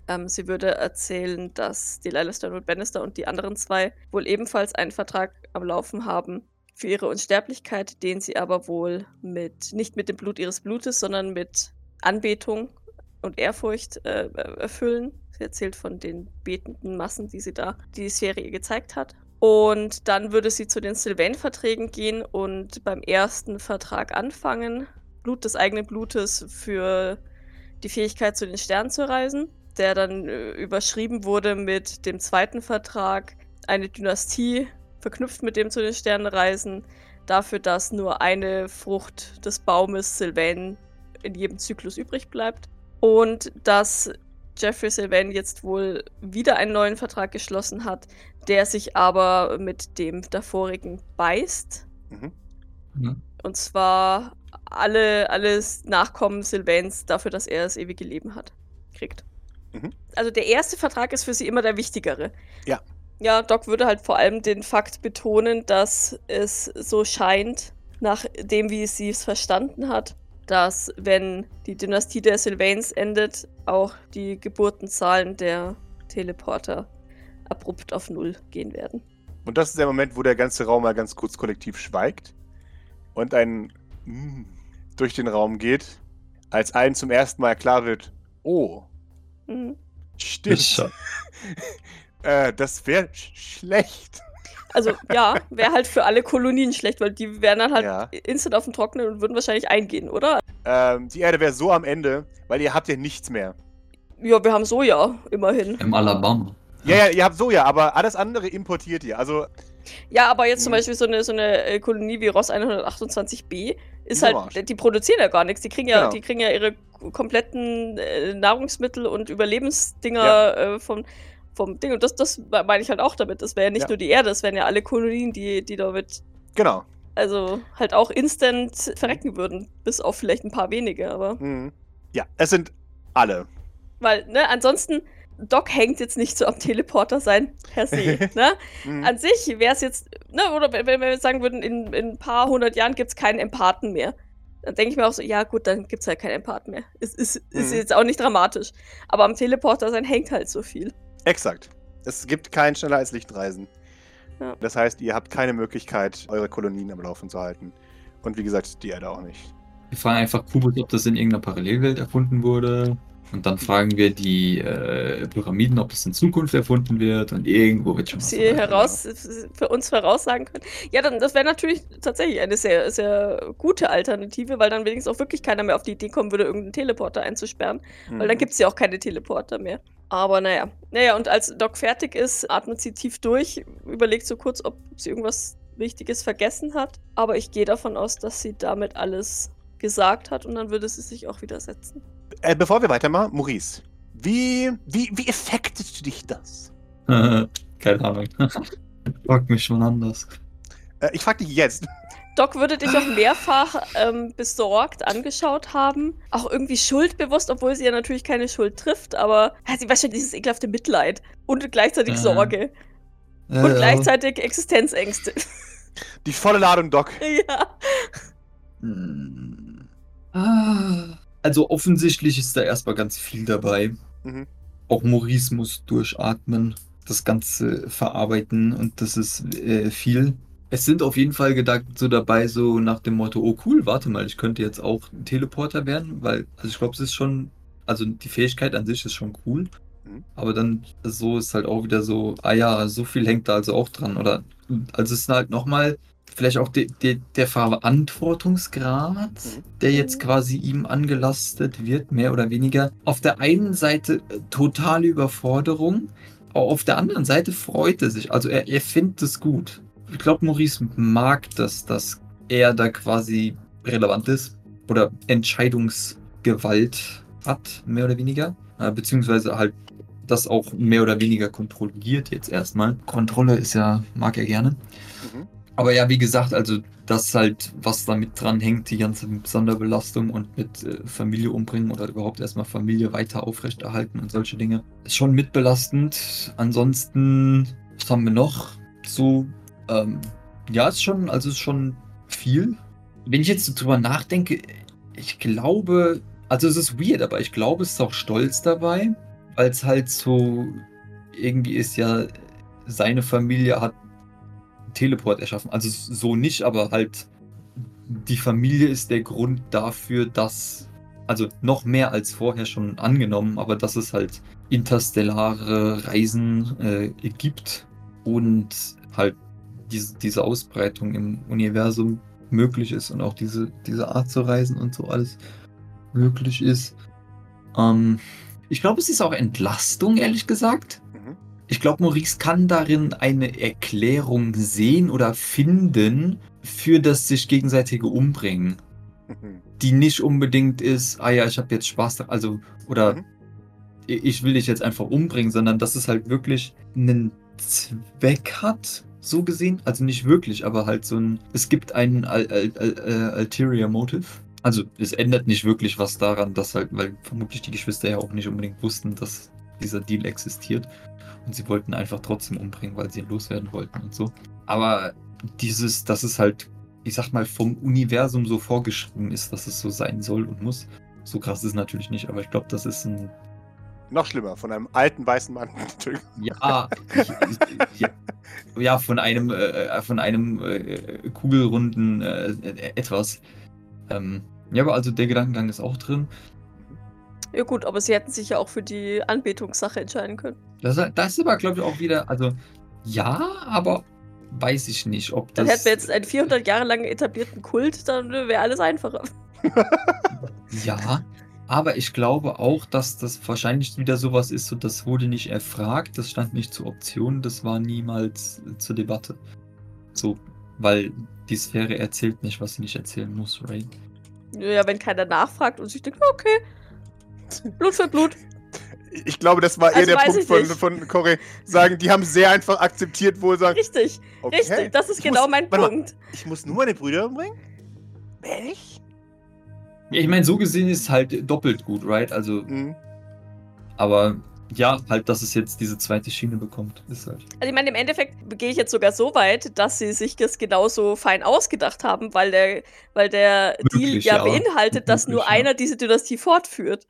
ähm, sie würde erzählen, dass die Lila Stone und Bannister und die anderen zwei wohl ebenfalls einen Vertrag am Laufen haben für ihre Unsterblichkeit, den sie aber wohl mit, nicht mit dem Blut ihres Blutes, sondern mit Anbetung und Ehrfurcht äh, erfüllen. Sie erzählt von den betenden Massen, die sie da die Serie gezeigt hat. Und dann würde sie zu den Sylvain-Verträgen gehen und beim ersten Vertrag anfangen. Blut des eigenen Blutes für die Fähigkeit, zu den Sternen zu reisen, der dann äh, überschrieben wurde mit dem zweiten Vertrag, eine Dynastie verknüpft mit dem zu den Sternen reisen, dafür, dass nur eine Frucht des Baumes Sylvain in jedem Zyklus übrig bleibt. Und dass Jeffrey Sylvain jetzt wohl wieder einen neuen Vertrag geschlossen hat, der sich aber mit dem davorigen beißt. Mhm. Mhm. Und zwar alle, alles Nachkommen Sylvains dafür, dass er das ewige Leben hat, kriegt. Mhm. Also der erste Vertrag ist für sie immer der wichtigere. Ja. Ja, Doc würde halt vor allem den Fakt betonen, dass es so scheint, nach dem, wie sie es verstanden hat, dass wenn die Dynastie der Sylvains endet, auch die Geburtenzahlen der Teleporter abrupt auf Null gehen werden. Und das ist der Moment, wo der ganze Raum mal ganz kurz kollektiv schweigt und ein mm durch den Raum geht, als allen zum ersten Mal klar wird, oh, Mhm. stimmt. Äh, das wäre sch schlecht. Also ja, wäre halt für alle Kolonien schlecht, weil die wären dann halt Ja. instant auf dem Trockenen und würden wahrscheinlich eingehen, oder? Ähm, die Erde wäre so am Ende, weil ihr habt ja nichts mehr. Ja, wir haben Soja, immerhin. Im Alabama. Ja, ja, ihr habt Soja, aber alles andere importiert ihr. Also, Ja, aber jetzt zum Mhm. Beispiel so eine, so eine äh, Kolonie wie Ross 128b ist halt, Arsch. die produzieren ja gar nichts. Die kriegen ja, Genau. die kriegen ja ihre kompletten äh, Nahrungsmittel und Überlebensdinger äh, vom, vom Ding. Und das, das meine ich halt auch damit. Das wäre ja nicht Ja. nur die Erde, das wären ja alle Kolonien, die, die damit genau. also halt auch instant verrecken würden. Bis auf vielleicht ein paar wenige, aber. Mhm. Ja, es sind alle. Weil, ne, ansonsten, Doc hängt jetzt nicht so am Teleporter sein per se, ne? Mhm. An sich wäre es jetzt, ne, oder wenn wir jetzt sagen würden, in, in ein paar hundert Jahren gibt es keinen Empathen mehr. Dann denke ich mir auch so, ja gut, dann gibt es halt keinen Empathen mehr. Es ist, ist Mhm. jetzt auch nicht dramatisch. Aber am Teleporter sein hängt halt so viel. Exakt. Es gibt kein schneller als Lichtreisen. Ja. Das heißt, ihr habt keine Möglichkeit, eure Kolonien am Laufen zu halten. Und wie gesagt, die Erde auch nicht. Wir fragen einfach Kubus, ob das in irgendeiner Parallelwelt erfunden wurde. Und dann fragen wir die äh, Pyramiden, ob das in Zukunft erfunden wird. Und irgendwo wird schon Ob was sie heraus, für uns voraussagen können. Ja, dann, das wäre natürlich tatsächlich eine sehr, sehr gute Alternative, weil dann wenigstens auch wirklich keiner mehr auf die Idee kommen würde, irgendeinen Teleporter einzusperren. Weil dann Mhm. gibt es ja auch keine Teleporter mehr. Aber naja. Naja, und als Doc fertig ist, atmet sie tief durch, überlegt so kurz, ob sie irgendwas Wichtiges vergessen hat. Aber ich gehe davon aus, dass sie damit alles gesagt hat und dann würde sie sich auch wieder setzen. Äh, bevor wir weitermachen, Maurice, wie, wie, wie affectet dich das? Keine Ahnung. Fragt mich schon anders. Äh, ich frage dich jetzt. Doc würde dich auch mehrfach ähm, besorgt angeschaut haben. Auch irgendwie schuldbewusst, obwohl sie ja natürlich keine Schuld trifft, aber ja, sie weiß schon dieses ekelhafte Mitleid. Und gleichzeitig Ja. Sorge. Ja, Und gleichzeitig Existenzängste. Die volle Ladung, Doc. ja. Hm. Ah. Also offensichtlich ist da erstmal ganz viel dabei. Mhm. Auch Maurice muss durchatmen, das Ganze verarbeiten und das ist äh, viel. Es sind auf jeden Fall Gedanken so dabei, so nach dem Motto, oh cool, warte mal, ich könnte jetzt auch ein Teleporter werden, weil, also ich glaube, es ist schon, also die Fähigkeit an sich ist schon cool. Mhm. Aber dann so ist halt auch wieder so, ah ja, so viel hängt da also auch dran. Oder also es ist halt nochmal vielleicht auch de, de, der Verantwortungsgrad, Mhm. der jetzt quasi ihm angelastet wird, mehr oder weniger. Auf der einen Seite äh, totale Überforderung, aber auf der anderen Seite freut er sich. Also er, er findet es gut. Ich glaube, Maurice mag das, dass er da quasi relevant ist oder Entscheidungsgewalt hat, mehr oder weniger. Äh, beziehungsweise halt das auch mehr oder weniger kontrolliert jetzt erstmal. Kontrolle ist ja, mag er gerne. Mhm. Aber ja, wie gesagt, also das halt, was damit dran hängt, die ganze Sonderbelastung und mit äh, Familie umbringen oder überhaupt erstmal Familie weiter aufrechterhalten und solche Dinge, ist schon mitbelastend. Ansonsten, was haben wir noch? So, ähm, ja, ist schon, also ist schon viel. Wenn ich jetzt drüber nachdenke, ich glaube, also es ist weird, aber ich glaube, es ist auch Stolz dabei, weil es halt so irgendwie ist ja, seine Familie hat Teleport erschaffen. Also so nicht, aber halt die Familie ist der Grund dafür, dass, also noch mehr als vorher schon angenommen, aber dass es halt interstellare Reisen äh, gibt und halt diese, diese Ausbreitung im Universum möglich ist und auch diese, diese Art zu reisen und so alles möglich ist. Ähm, ich glaube, es ist auch Entlastung, ehrlich gesagt. Mhm. Ich glaube, Maurice kann darin eine Erklärung sehen oder finden für das sich gegenseitige Umbringen, Mhm. die nicht unbedingt ist, ah ja, ich habe jetzt Spaß, also oder Mhm. ich will dich jetzt einfach umbringen, sondern dass es halt wirklich einen Zweck hat, so gesehen. Also nicht wirklich, aber halt so ein, es gibt einen Al Al Al äh, Ulterior Motive. Also es ändert nicht wirklich was daran, dass halt, weil vermutlich die Geschwister ja auch nicht unbedingt wussten, dass dieser Deal existiert. Und sie wollten einfach trotzdem umbringen, weil sie ihn loswerden wollten und so. Aber dieses, dass es halt, ich sag mal, vom Universum so vorgeschrieben ist, dass es so sein soll und muss. So krass ist es natürlich nicht, aber ich glaube, das ist ein Noch schlimmer, von einem alten weißen Mann. Ja, ja, ja, von einem, äh, von einem äh, kugelrunden äh, äh, etwas. Ähm, ja, aber also der Gedankengang ist auch drin. Ja gut, aber sie hätten sich ja auch für die Anbetungssache entscheiden können. Das, das ist aber, glaube ich, auch wieder, also ja, aber weiß ich nicht, ob das. Dann hätten wir jetzt einen 400 Jahre lang etablierten Kult, dann wäre alles einfacher. Ja, aber ich glaube auch, dass das wahrscheinlich wieder sowas ist, so das wurde nicht erfragt, das stand nicht zur Option, das war niemals äh, zur Debatte. So, weil die Sphäre erzählt nicht, was sie nicht erzählen muss, right? Ja, wenn keiner nachfragt und sich denkt, okay, Blut für Blut. Ich glaube, das war eher Also der Punkt von, von Corey. Sagen, die haben sehr einfach akzeptiert, wo sie sagen, Richtig, okay, richtig, das ist ich genau muss, mein warte mal, Punkt. Ich muss nur meine Brüder umbringen? Echt? Ja, ich meine, so gesehen ist halt doppelt gut, right? Also, Mhm. aber ja, halt, dass es jetzt diese zweite Schiene bekommt, ist halt. Also ich meine, im Endeffekt gehe ich jetzt sogar so weit, dass sie sich das genauso fein ausgedacht haben, weil der, weil der Deal Möglich, ja, ja. beinhaltet, dass Möglich, nur ja. einer diese Dynastie fortführt.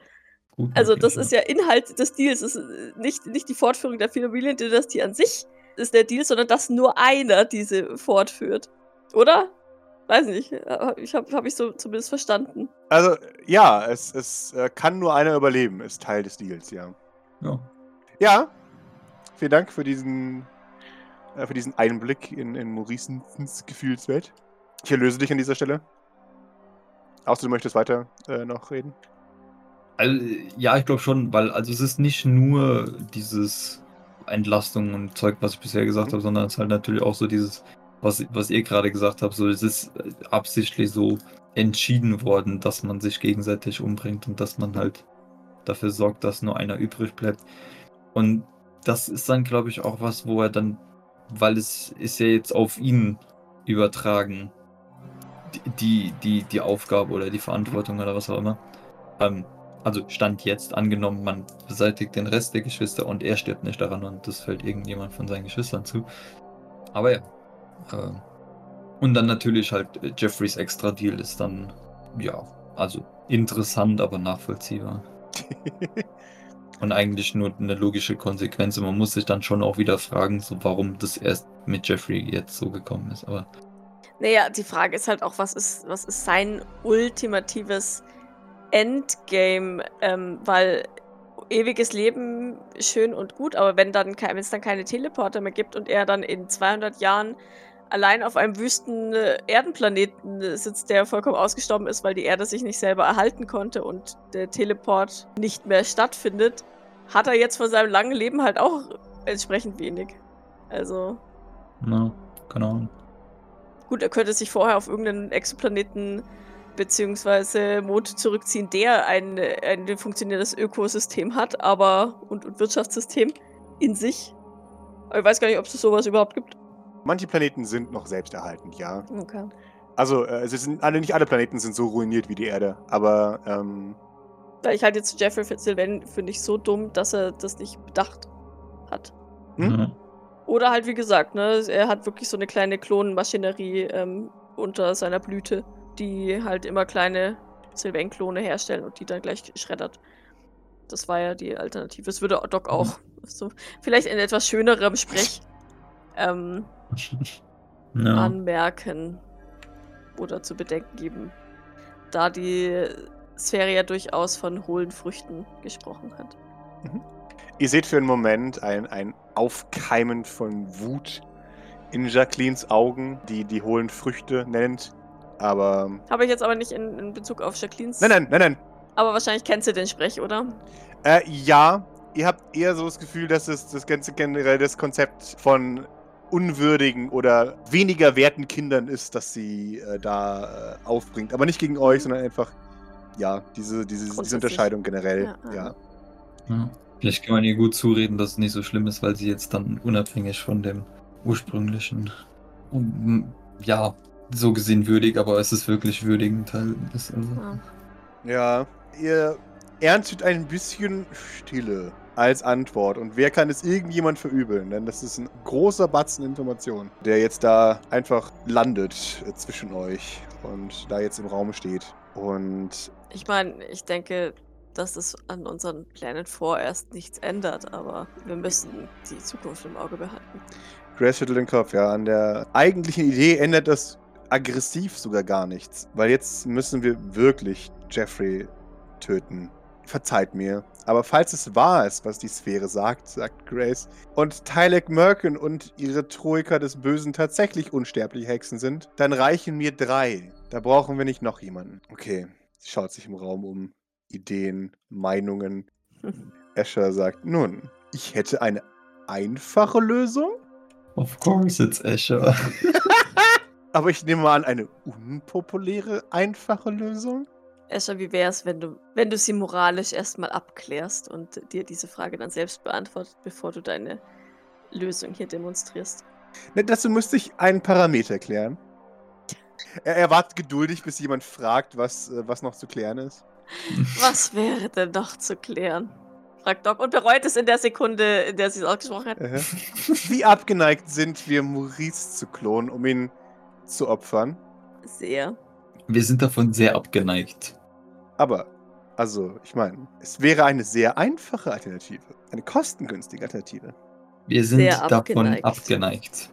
Gut Also möglich, das ist ja Inhalt des Deals. Es ist nicht, nicht die Fortführung der Familiendynastie an sich ist der Deal, sondern dass nur einer diese fortführt. Oder? Weiß nicht. Äh, Ich habe hab ich so zumindest verstanden. Also, ja, es, es äh, kann nur einer überleben, ist Teil des Deals, ja. Ja. Ja, vielen Dank für diesen, äh, für diesen Einblick in, in Mauricens Gefühlswelt. Ich erlöse dich an dieser Stelle. Außer du möchtest weiter äh, noch reden. Also, ja, ich glaube schon, weil also es ist nicht nur dieses Entlastung und Zeug, was ich bisher gesagt Mhm. habe, sondern es ist halt natürlich auch so dieses, was, was ihr gerade gesagt habt, so es ist äh, absichtlich so entschieden worden, dass man sich gegenseitig umbringt und dass man halt dafür sorgt, dass nur einer übrig bleibt. Und das ist dann, glaube ich, auch was, wo er dann, weil es ist ja jetzt auf ihn übertragen, die, die, die, Aufgabe oder die Verantwortung oder was auch immer. Ähm, also Stand jetzt angenommen, man beseitigt den Rest der Geschwister und er stirbt nicht daran und das fällt irgendjemand von seinen Geschwistern zu. Aber ja. ähm, und dann natürlich halt äh, Jeffreys extra Deal ist dann, ja, also interessant, aber nachvollziehbar. Und eigentlich nur eine logische Konsequenz. Und man muss sich dann schon auch wieder fragen, so warum das erst mit Jeffrey jetzt so gekommen ist. Aber Naja, die Frage ist halt auch, was ist, was ist sein ultimatives Endgame? Ähm, weil ewiges Leben schön und gut, aber wenn dann wenn es dann keine Teleporter mehr gibt und er dann in 200 Jahren allein auf einem wüsten äh, Erdenplaneten äh, sitzt, der vollkommen ausgestorben ist, weil die Erde sich nicht selber erhalten konnte und der Teleport nicht mehr stattfindet, hat er jetzt von seinem langen Leben halt auch entsprechend wenig. Also na, keine Ahnung. Gut, er könnte sich vorher auf irgendeinen Exoplaneten beziehungsweise Mond zurückziehen, der ein, ein funktionierendes Ökosystem hat, aber und, und Wirtschaftssystem in sich. Aber ich weiß gar nicht, ob es sowas überhaupt gibt. Manche Planeten sind noch selbsterhaltend, ja. Okay. Also, äh, es sind alle, nicht alle Planeten sind so ruiniert wie die Erde, aber ähm, ich halt jetzt Jeffrey Fitzsylvan finde ich so dumm, dass er das nicht bedacht hat. Hm? Ja. Oder halt, wie gesagt, ne, er hat wirklich so eine kleine Klonenmaschinerie ähm, unter seiner Blüte, die halt immer kleine Sylvain-Klone herstellen und die dann gleich schreddert. Das war ja die Alternative. Das würde Doc auch. So, vielleicht in etwas schönerem Sprech ähm, ja. anmerken oder zu bedenken geben. Da die Sphäre ja durchaus von hohlen Früchten gesprochen hat. ihr seht für einen Moment ein, ein Aufkeimen von Wut in Jacquelines Augen, die die hohlen Früchte nennt. Aber. Habe ich jetzt aber nicht in, in Bezug auf Jacquelines. Nein, nein, nein, nein. Aber wahrscheinlich kennst du den Sprech, oder? Äh, ja, ihr habt eher so das Gefühl, dass es das ganze generell das Konzept von unwürdigen oder weniger werten Kindern ist, dass sie äh, da äh, aufbringt. Aber nicht gegen euch, sondern einfach, ja, diese, diese, diese. Unterscheidung generell. Ja, Ja, ja. Vielleicht kann man ihr gut zureden, dass es nicht so schlimm ist, weil sie jetzt dann unabhängig von dem ursprünglichen, um, ja, so gesehen würdig, aber es ist wirklich würdigend Teil ist. Also. Ja. ja. Ihr erntet ein bisschen Stille als Antwort. Und wer kann es irgendjemand verübeln? Denn das ist ein großer Batzen Information, der jetzt da einfach landet zwischen euch und da jetzt im Raum steht. Und Ich meine, ich denke, dass es an unseren Plänen vorerst nichts ändert, aber wir müssen die Zukunft im Auge behalten. Grace schüttelt den Kopf, ja. An der eigentlichen Idee ändert das aggressiv sogar gar nichts. Weil jetzt müssen wir wirklich Jeffrey töten. Verzeiht mir. Aber falls es wahr ist, was die Sphäre sagt, sagt Grace, und Tylek Merkin und ihre Troika des Bösen tatsächlich unsterbliche Hexen sind, dann reichen mir drei. Da brauchen wir nicht noch jemanden. Okay. Sie schaut sich im Raum um. Ideen, Meinungen. Escher sagt, nun, ich hätte eine einfache Lösung. Of course it's Escher. Aber ich nehme mal an, eine unpopuläre, einfache Lösung? Escher, wie wär's, wenn du, wenn du sie moralisch erstmal abklärst und dir diese Frage dann selbst beantwortet, bevor du deine Lösung hier demonstrierst? Ne, dazu müsste ich einen Parameter klären. Er, er wartet geduldig, bis jemand fragt, was, äh, was noch zu klären ist. Was wäre denn noch zu klären? Fragt Doc und bereut es in der Sekunde, in der sie es ausgesprochen hat. Wie abgeneigt sind wir, Maurice zu klonen, um ihn zu opfern? Sehr. Wir sind davon sehr abgeneigt. Aber, also, ich meine, es wäre eine sehr einfache Alternative. Eine kostengünstige Alternative. Wir sind Sehr davon abgeneigt. abgeneigt.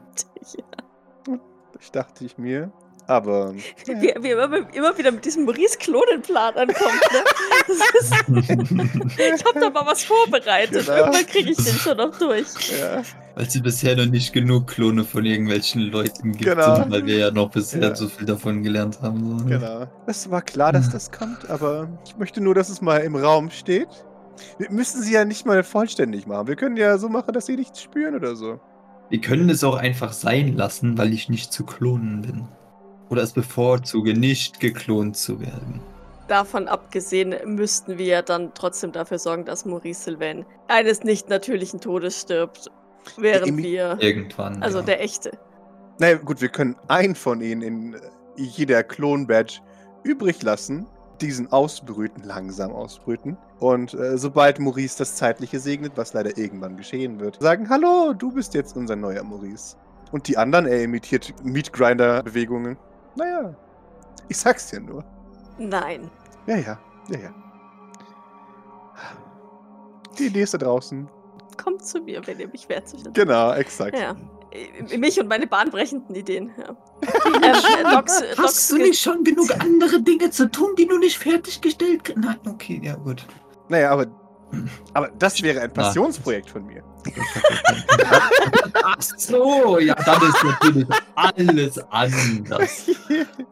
Ich dachte ich mir. Aber. naja. Wie, wie er immer, immer wieder mit diesem Maurice-Klonen-Plan ankommt, ne? Das ist, ich hab da mal was vorbereitet. Genau. Irgendwann kriege ich den schon noch durch. Ja. Weil sie bisher noch nicht genug Klone von irgendwelchen Leuten gibt, Genau. und weil wir ja noch bisher Ja. so viel davon gelernt haben. So. Genau. Es war klar, dass das kommt, aber ich möchte nur, dass es mal im Raum steht. Wir müssen sie ja nicht mal vollständig machen. Wir können ja so machen, dass sie nichts spüren oder so. Wir können es auch einfach sein lassen, weil ich nicht zu klonen bin. Oder es bevorzuge, nicht geklont zu werden. Davon abgesehen müssten wir ja dann trotzdem dafür sorgen, dass Maurice Sylvain eines nicht natürlichen Todes stirbt, während Imi- wir. Irgendwann. Also ja. der echte. Naja, gut, wir können einen von ihnen in äh, jeder Klon-Badge übrig lassen, diesen ausbrüten, langsam ausbrüten. Und äh, sobald Maurice das Zeitliche segnet, was leider irgendwann geschehen wird, sagen: Hallo, du bist jetzt unser neuer Maurice. Und die anderen, er imitiert Meat-Grinder-Bewegungen. Naja, ich sag's dir nur. Nein. Ja, ja, ja, ja. Die Idee ist da draußen. Kommt zu mir, wenn ihr mich wertzuschätzen. Genau, exakt. Ja. Äh, Mich und meine bahnbrechenden Ideen. Ja. ähm, Docs, Docs Hast du nicht schon genug andere Dinge zu tun, die du nicht fertiggestellt kriegst? Nein, okay, ja gut. Naja, aber, aber das wäre ein Passionsprojekt von mir. Ach so, ja, dann ist natürlich alles anders.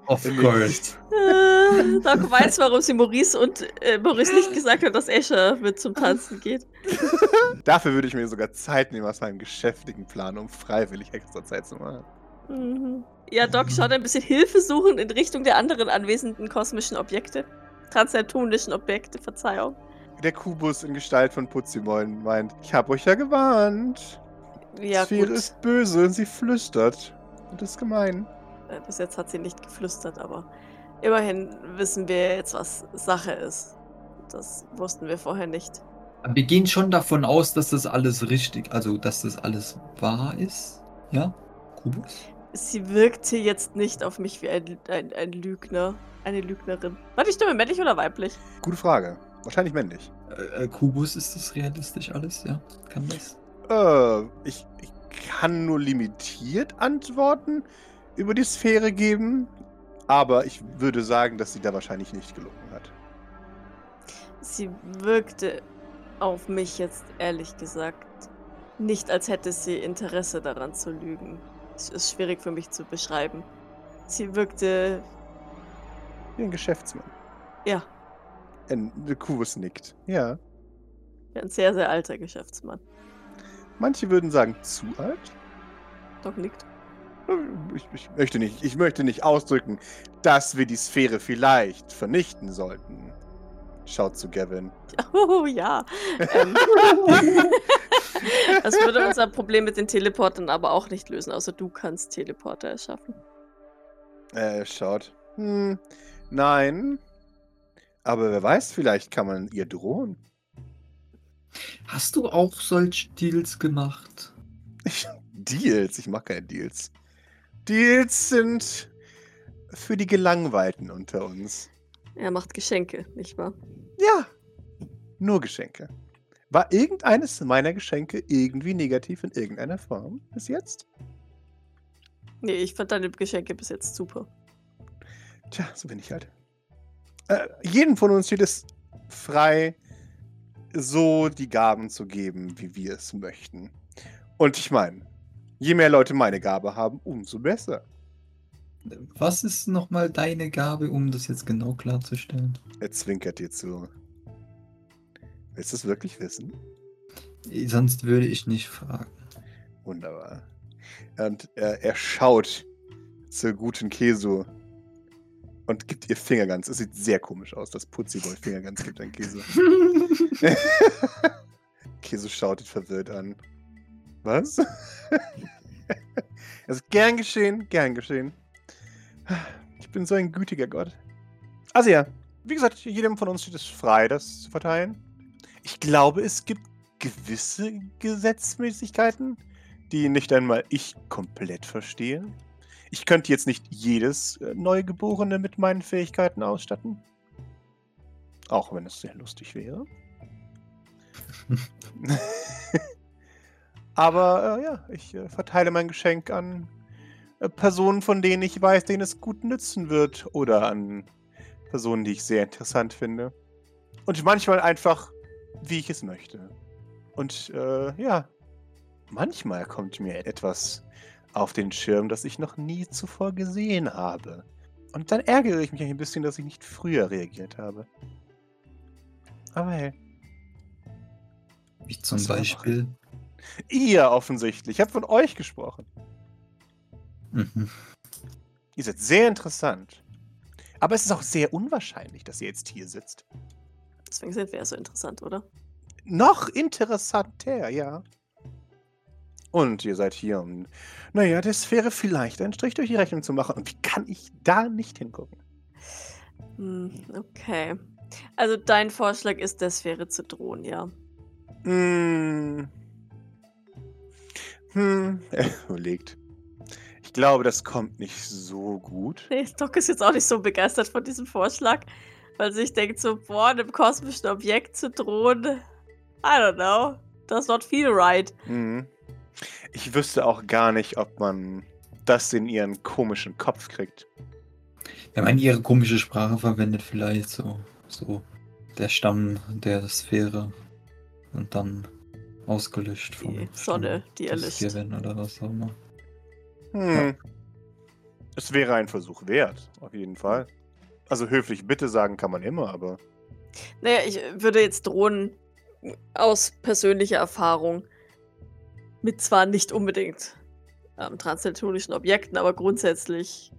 Of course. Äh, Doc weiß, warum sie Maurice und äh, Maurice nicht gesagt hat, dass Escher mit zum Tanzen geht. Dafür würde ich mir sogar Zeit nehmen aus meinem geschäftigen Plan, um freiwillig extra Zeit zu machen. Mhm. Ja, Doc schaut ein bisschen Hilfe suchen in Richtung der anderen anwesenden kosmischen Objekte. Transneptunischen Objekte, Verzeihung. Der Kubus in Gestalt von Putzimoin meint, ich habe euch ja gewarnt. Ja, Sphäre gut. ist böse und sie flüstert. Und das ist gemein. Äh, Bis jetzt hat sie nicht geflüstert, aber immerhin wissen wir jetzt, was Sache ist. Das wussten wir vorher nicht. Wir gehen schon davon aus, dass das alles richtig, also dass das alles wahr ist. Ja? Kubus? Sie wirkte jetzt nicht auf mich wie ein, ein, ein Lügner. Eine Lügnerin. War die Stimme männlich oder weiblich? Gute Frage. Wahrscheinlich männlich. Äh, äh, Kubus, ist das realistisch alles? Ja? Kann das? Äh, ich, ich kann nur limitiert Antworten über die Sphäre geben. Aber ich würde sagen, dass sie da wahrscheinlich nicht gelogen hat. Sie wirkte auf mich jetzt ehrlich gesagt nicht, als hätte sie Interesse daran zu lügen. Es ist schwierig für mich zu beschreiben. Sie wirkte Wie ein Geschäftsmann. Ja, Kubus nickt. Ja. ein sehr, sehr alter Geschäftsmann. Manche würden sagen, zu alt? Doc nickt. Ich, ich, möchte nicht, ich möchte nicht ausdrücken, dass wir die Sphäre vielleicht vernichten sollten. Schaut zu Gavin. Oh ja. Ähm, das würde unser Problem mit den Teleportern aber auch nicht lösen, außer du kannst Teleporter erschaffen. Er schaut. Hm, nein. Aber wer weiß, vielleicht kann man ihr drohen. Hast du auch solche Deals gemacht? Ich, Deals, ich mag keine Deals. Deals sind für die Gelangweilten unter uns. Er macht Geschenke, nicht wahr? Ja, nur Geschenke. War irgendeines meiner Geschenke irgendwie negativ in irgendeiner Form bis jetzt? Nee, ich fand deine Geschenke bis jetzt super. Tja, so bin ich halt. Äh, jedem von uns steht es frei, so die Gaben zu geben, wie wir es möchten. Und ich meine, je mehr Leute meine Gabe haben, umso besser. Was ist nochmal deine Gabe, um das jetzt genau klarzustellen? Er zwinkert dir zu. Willst du es wirklich wissen? Sonst würde ich nicht fragen. Wunderbar. Und er, er schaut zur guten Kesu und gibt ihr Fingerguns. Es sieht sehr komisch aus, dass Putziboy Fingerguns gibt an Kesu. Kesu schaut ihn verwirrt an. Was? Es ist gern geschehen, gern geschehen. Ich bin so ein gütiger Gott. Also ja, wie gesagt, jedem von uns steht es frei, das zu verteilen. Ich glaube, es gibt gewisse Gesetzmäßigkeiten, die nicht einmal ich komplett verstehe. Ich könnte jetzt nicht jedes äh, Neugeborene mit meinen Fähigkeiten ausstatten. Auch wenn es sehr lustig wäre. Aber äh, ja, ich äh, verteile mein Geschenk an äh, Personen, von denen ich weiß, denen es gut nützen wird. Oder an Personen, die ich sehr interessant finde. Und manchmal einfach, wie ich es möchte. Und äh, ja, manchmal kommt mir etwas auf den Schirm, das ich noch nie zuvor gesehen habe. Und dann ärgere ich mich ein bisschen, dass ich nicht früher reagiert habe. Aber hey, Wie zum Was Beispiel. ihr offensichtlich. Ich habe von euch gesprochen. Mhm. Ihr seid sehr interessant. Aber es ist auch sehr unwahrscheinlich, dass ihr jetzt hier sitzt. Deswegen sind wir ja so interessant, oder? Noch interessanter, ja. Und ihr seid hier, um, naja, der Sphäre vielleicht einen Strich durch die Rechnung zu machen. Und wie kann ich da nicht hingucken? Hm, okay. Also dein Vorschlag ist, der Sphäre zu drohen, ja. Hm. Hm, er überlegt. Ich glaube, das kommt nicht so gut. Nee, Doc ist jetzt auch nicht so begeistert von diesem Vorschlag, weil sich denkt so, boah, einem kosmischen Objekt zu drohen, I don't know, does not feel right. Mhm. Ich wüsste auch gar nicht, ob man das in ihren komischen Kopf kriegt. Wenn man ihre komische Sprache verwendet, vielleicht so, so der Stamm der Sphäre und dann ausgelöscht vom Die Sonne, die erlischt. Oder was auch immer. Hm. Es wäre ein Versuch wert, auf jeden Fall. Also höflich bitte sagen kann man immer, aber Naja, ich würde jetzt drohen, aus persönlicher Erfahrung, mit zwar nicht unbedingt ähm, transneptunischen Objekten, aber grundsätzlich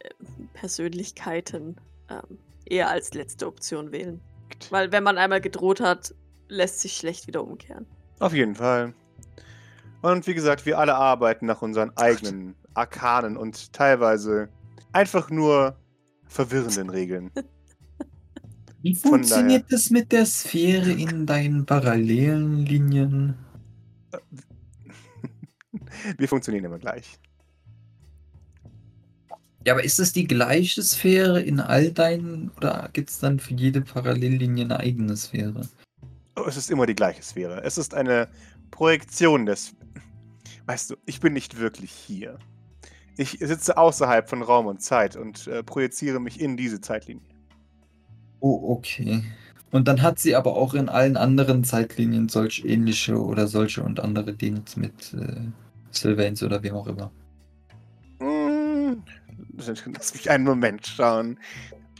äh, Persönlichkeiten ähm, eher als letzte Option wählen. Weil wenn man einmal gedroht hat, lässt sich schlecht wieder umkehren. auf jeden Fall. Und wie gesagt, wir alle arbeiten nach unseren eigenen Arkanen und teilweise einfach nur verwirrenden Regeln. Wie Von funktioniert das mit der Sphäre in deinen parallelen Linien? Wir funktionieren immer gleich. Ja, aber ist es die gleiche Sphäre in all deinen oder gibt es dann für jede Parallellinie eine eigene Sphäre? Oh, Es ist immer die gleiche Sphäre. Es ist eine Projektion des. Weißt du, ich bin nicht wirklich hier. Ich sitze außerhalb von Raum und Zeit und äh, projiziere mich in diese Zeitlinie. Oh, okay. Und dann hat sie aber auch in allen anderen Zeitlinien solch ähnliche oder solche und andere Deals mit äh, Sylvains oder wem auch immer. Mm, lass mich einen Moment schauen.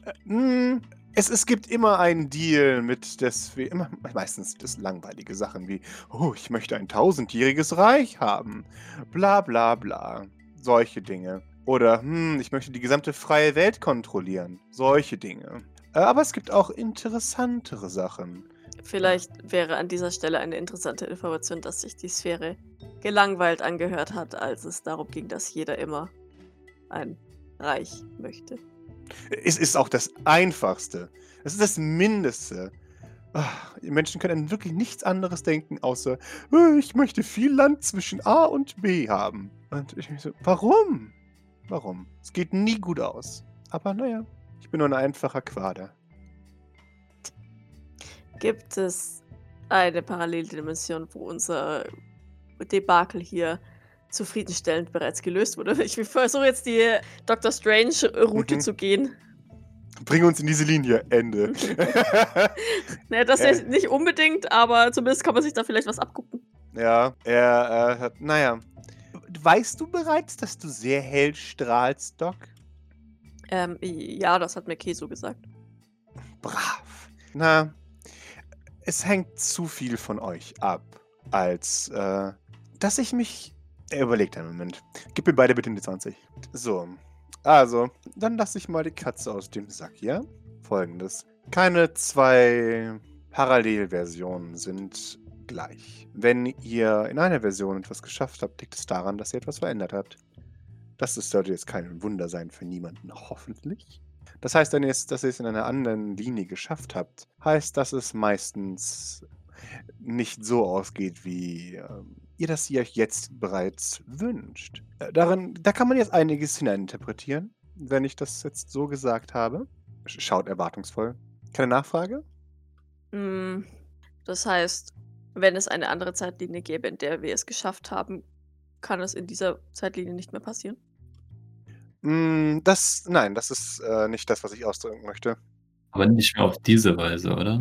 Äh, hm, es, es gibt immer einen Deal mit des, immer, meistens das langweilige Sachen wie, oh, ich möchte ein tausendjähriges Reich haben. Bla bla bla. Solche Dinge. Oder, hm, ich möchte die gesamte freie Welt kontrollieren. Solche Dinge. Äh, aber es gibt auch interessantere Sachen. Vielleicht wäre an dieser Stelle eine interessante Information, dass sich die Sphäre gelangweilt angehört hat, als es darum ging, dass jeder immer ein Reich möchte. Es ist auch das Einfachste. Es ist das Mindeste. Die Menschen können wirklich nichts anderes denken, außer oh, ich möchte viel Land zwischen A und B haben. Und ich so, warum? Warum? Es geht nie gut aus. Aber naja, ich bin nur ein einfacher Quader. Gibt es eine Paralleldimension, wo unser Debakel hier zufriedenstellend bereits gelöst wurde? Ich versuche jetzt die Doctor Strange-Route mhm. zu gehen. Bring uns in diese Linie. Ende. naja, das äh. ist nicht unbedingt, aber zumindest kann man sich da vielleicht was abgucken. Ja, er äh, hat, naja. Weißt du bereits, dass du sehr hell strahlst, Doc? Ähm, ja, das hat mir Keso gesagt. Brav. Na, es hängt zu viel von euch ab, als äh, dass ich mich. Er überlegt einen Moment. Gib mir beide bitte die 20. So. Also, dann lasse ich mal die Katze aus dem Sack, ja? Folgendes. Keine zwei Parallelversionen sind gleich. Wenn ihr in einer Version etwas geschafft habt, liegt es daran, dass ihr etwas verändert habt. Das sollte jetzt kein Wunder sein für niemanden, hoffentlich. Das heißt, wenn ihr es, dass ihr es in einer anderen Linie geschafft habt, heißt, dass es meistens nicht so ausgeht, wie ähm, ihr das ihr euch jetzt bereits wünscht. Äh, darin, da kann man jetzt einiges hineininterpretieren, wenn ich das jetzt so gesagt habe. Schaut erwartungsvoll. Keine Nachfrage? Mm, das heißt, wenn es eine andere Zeitlinie gäbe, in der wir es geschafft haben, kann es in dieser Zeitlinie nicht mehr passieren? Hm, das nein, das ist, äh, nicht das, was ich ausdrücken möchte. Aber nicht mehr auf diese Weise, oder?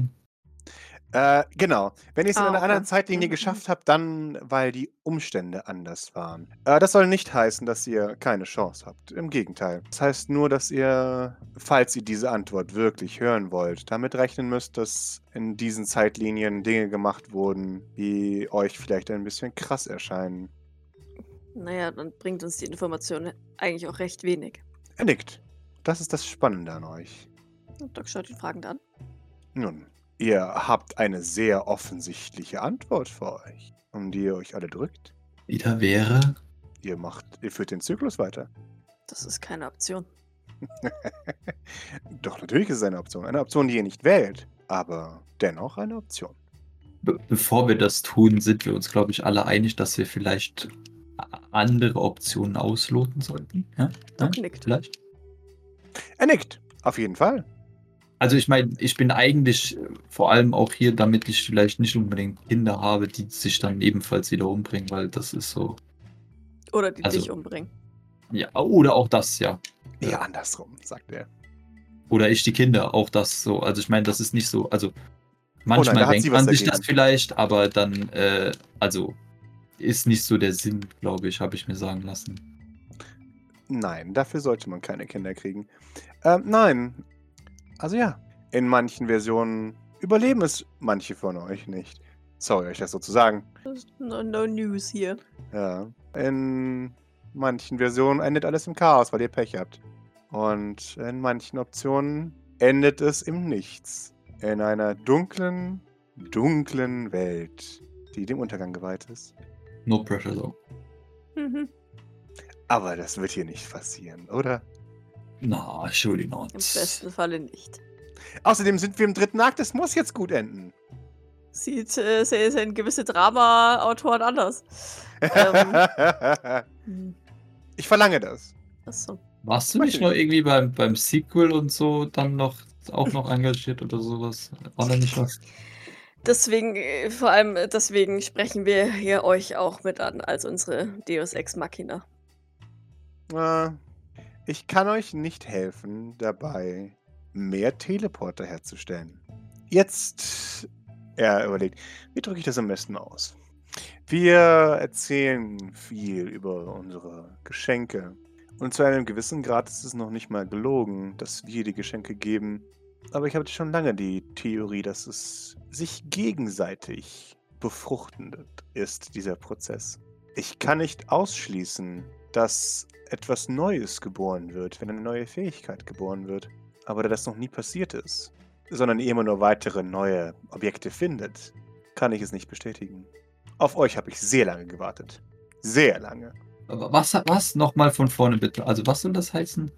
Äh, genau. Wenn ich's in Ah, einer anderen okay. Zeitlinie Mhm. geschafft habe, dann weil die Umstände anders waren. Äh, das soll nicht heißen, dass ihr keine Chance habt. Im Gegenteil. Das heißt nur, dass ihr, falls ihr diese Antwort wirklich hören wollt, damit rechnen müsst, dass in diesen Zeitlinien Dinge gemacht wurden, die euch vielleicht ein bisschen krass erscheinen. Naja, dann bringt uns die Information eigentlich auch recht wenig. Er nickt. Das ist das Spannende an euch. Und Doc schaut ihn fragend an. Nun, ihr habt eine sehr offensichtliche Antwort für euch, um die ihr euch alle drückt. Die da wäre. Ihr macht, ihr führt den Zyklus weiter. Das ist keine Option. Doch, natürlich ist es eine Option. Eine Option, die ihr nicht wählt, aber dennoch eine Option. Be bevor wir das tun, sind wir uns, glaube ich, alle einig, dass wir vielleicht andere Optionen ausloten sollten. Ja? Ja? nickt. Vielleicht. Er nickt. Auf jeden Fall. Also ich meine, ich bin eigentlich äh, vor allem auch hier, damit ich vielleicht nicht unbedingt Kinder habe, die sich dann ebenfalls wieder umbringen, weil das ist so. Oder die Also- dich umbringen. Ja, oder auch das, ja. Eher Ja. andersrum, sagt er. Oder ich die Kinder, auch das so. Also ich meine, das ist nicht so. Also manchmal da hat denkt man sich dagegen. das vielleicht, aber dann, äh, also ist nicht so der Sinn, glaube ich, habe ich mir sagen lassen. Nein, dafür sollte man keine Kinder kriegen. Ähm, nein. Also ja, in manchen Versionen überleben es manche von euch nicht. Sorry, euch das so zu sagen. Das ist No, no news hier. Ja. In manchen Versionen endet alles im Chaos, weil ihr Pech habt. Und in manchen Optionen endet es im Nichts. In einer dunklen, dunklen Welt, die dem Untergang geweiht ist. No pressure though. Mhm. Aber das wird hier nicht passieren, oder? Na, surely not. Im besten Falle nicht. Außerdem sind wir im dritten Akt, es muss jetzt gut enden. Sieht, äh, se- sehen gewisse Drama-Autoren anders. Hm, ich verlange das. achso. Warst du nicht ich noch irgendwie beim, beim Sequel und so dann noch auch noch engagiert oder sowas? War da nicht was? Deswegen, äh, vor allem äh, deswegen sprechen wir hier euch auch mit an als unsere Deus Ex Machina. Äh, ich kann euch nicht helfen dabei, mehr Teleporter herzustellen. Jetzt, er überlegt, wie drücke ich das am besten aus? Wir erzählen viel über unsere Geschenke Und zu einem gewissen Grad ist es noch nicht mal gelogen, dass wir die Geschenke geben. Aber ich habe schon lange die Theorie, dass es sich gegenseitig befruchtend ist, dieser Prozess. Ich kann nicht ausschließen, dass etwas Neues geboren wird, wenn eine neue Fähigkeit geboren wird. Aber da das noch nie passiert ist, sondern ihr immer nur weitere neue Objekte findet, kann ich es nicht bestätigen. Auf euch habe ich sehr lange gewartet. Sehr lange. Aber was, was? Nochmal von vorne bitte. Also was soll das heißen?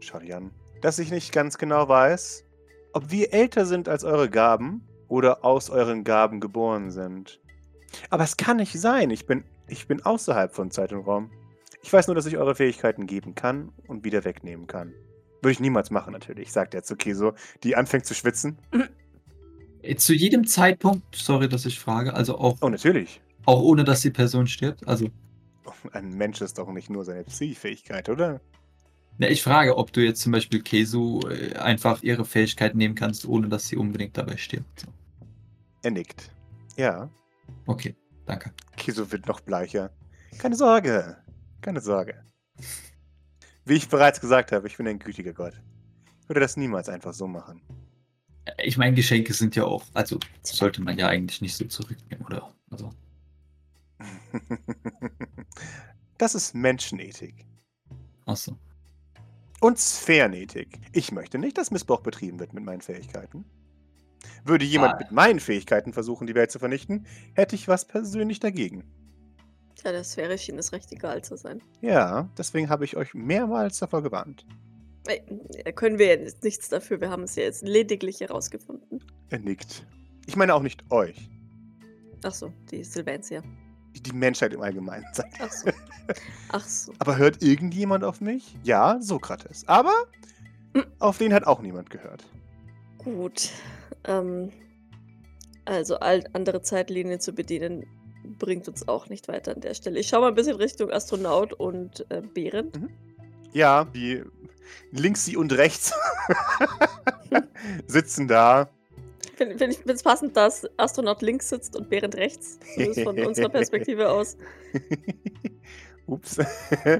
Schau dich an. Dass ich nicht ganz genau weiß, ob wir älter sind als eure Gaben oder aus euren Gaben geboren sind. Aber es kann nicht sein. Ich bin, ich bin außerhalb von Zeit und Raum. Ich weiß nur, dass ich eure Fähigkeiten geben kann und wieder wegnehmen kann. Würde ich niemals machen, natürlich, sagt der Zukiso, die anfängt zu schwitzen. Äh, Zu jedem Zeitpunkt, sorry, dass ich frage, also auch, Oh, natürlich. auch ohne, dass die Person stirbt. Also, Ein Mensch ist doch nicht nur seine Psychfähigkeit, oder? Ne, ich frage, ob du jetzt zum Beispiel Kesu äh, einfach ihre Fähigkeit nehmen kannst, ohne dass sie unbedingt dabei stirbt. So. Er nickt. Ja, Okay, danke. Kiso wird noch bleicher. Keine Sorge. Keine Sorge. Wie ich bereits gesagt habe, ich bin ein gütiger Gott. Ich würde das niemals einfach so machen. Ich meine, Geschenke sind ja auch, also sollte man ja eigentlich nicht so zurücknehmen, oder? Also, Das ist Menschenethik. achso. Und Sphärenethik. Ich möchte nicht, dass Missbrauch betrieben wird mit meinen Fähigkeiten. Würde jemand Ah. mit meinen Fähigkeiten versuchen, die Welt zu vernichten, hätte ich was persönlich dagegen. Ja, der Sphäre schien es recht egal zu sein. Ja, deswegen habe ich euch mehrmals davor gewarnt. Äh, Können wir ja nichts dafür. Wir haben es ja jetzt lediglich herausgefunden. Er nickt. Ich meine auch nicht euch. Ach so, die Sylvansia. Die- Menschheit im Allgemeinen. sagt Ach so. Ach so. Aber hört irgendjemand auf mich? Ja, Sokrates. Aber Hm. auf den hat auch niemand gehört. Gut. Ähm, also andere Zeitlinien zu bedienen, bringt uns auch nicht weiter an der Stelle. Ich schaue mal ein bisschen Richtung Astronaut und äh, Bären. Ja, die links sie und rechts sitzen da. Finde find ich find's passend, dass Astronaut links sitzt und Bären rechts. Zumindest von unserer Perspektive aus. Ups.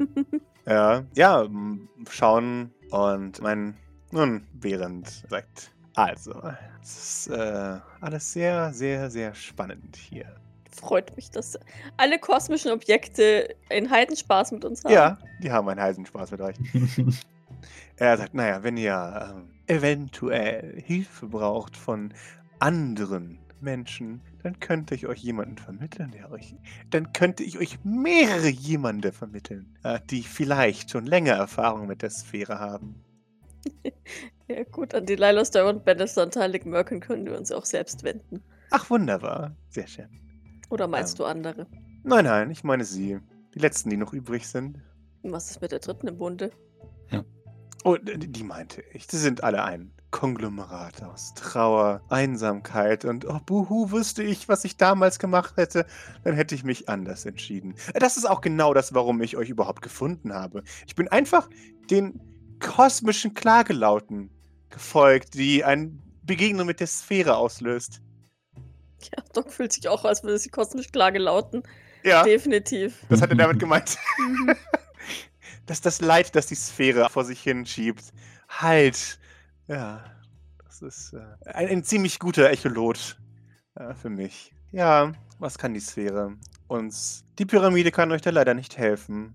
ja, ja, schauen und mein, nun, während sagt, also, es ist äh, alles sehr, sehr, sehr spannend hier. Freut mich, dass alle kosmischen Objekte einen Heidenspaß mit uns haben. Ja, die haben einen heißen Spaß mit euch. Er sagt, naja, wenn ihr ähm, eventuell Hilfe braucht von anderen Menschen, dann könnte ich euch jemanden vermitteln, der euch. Dann könnte ich euch mehrere jemande vermitteln, äh, die vielleicht schon länger Erfahrung mit der Sphäre haben. Ja, gut, an die Lila Star und Bannister und Talik Merkin können wir uns auch selbst wenden. Ach, wunderbar. Sehr schön. Oder meinst Ähm. du andere? Nein, nein, ich meine sie. Die letzten, die noch übrig sind. Und Was ist mit der dritten im Bunde? Oh, die meinte ich. Die sind alle ein Konglomerat aus Trauer, Einsamkeit und oh, buhu, wüsste ich, was ich damals gemacht hätte, dann hätte ich mich anders entschieden. Das ist auch genau das, warum ich euch überhaupt gefunden habe. Ich bin einfach den kosmischen Klagelauten gefolgt, die eine Begegnung mit der Sphäre auslöst. Ja, Doc fühlt sich auch, als würde sie kosmisch Klage lauten. Ja, Definitiv. das hat er damit gemeint. Mhm. Dass das Leid, das die Sphäre vor sich hinschiebt, halt. Ja, das ist äh, ein, ein ziemlich guter Echolot äh, für mich. Ja, was kann die Sphäre? Uns. Die Pyramide kann euch da leider nicht helfen.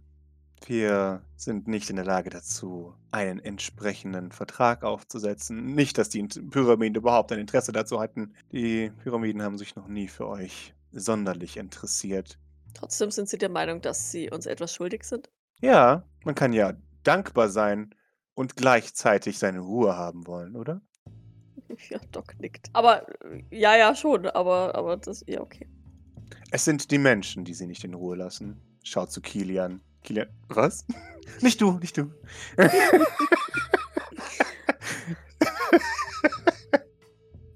Wir sind nicht in der Lage dazu, einen entsprechenden Vertrag aufzusetzen. Nicht, dass die Pyramiden überhaupt ein Interesse dazu hatten. Die Pyramiden haben sich noch nie für euch sonderlich interessiert. Trotzdem sind sie der Meinung, dass sie uns etwas schuldig sind. Ja, man kann ja dankbar sein und gleichzeitig seine Ruhe haben wollen, oder? Ja, Doc nickt. Aber äh, ja, ja, schon. Aber, aber das, ja, okay. Es sind die Menschen, die sie nicht in Ruhe lassen. Schaut zu Kilian. Kilian, was? Nicht du, nicht du.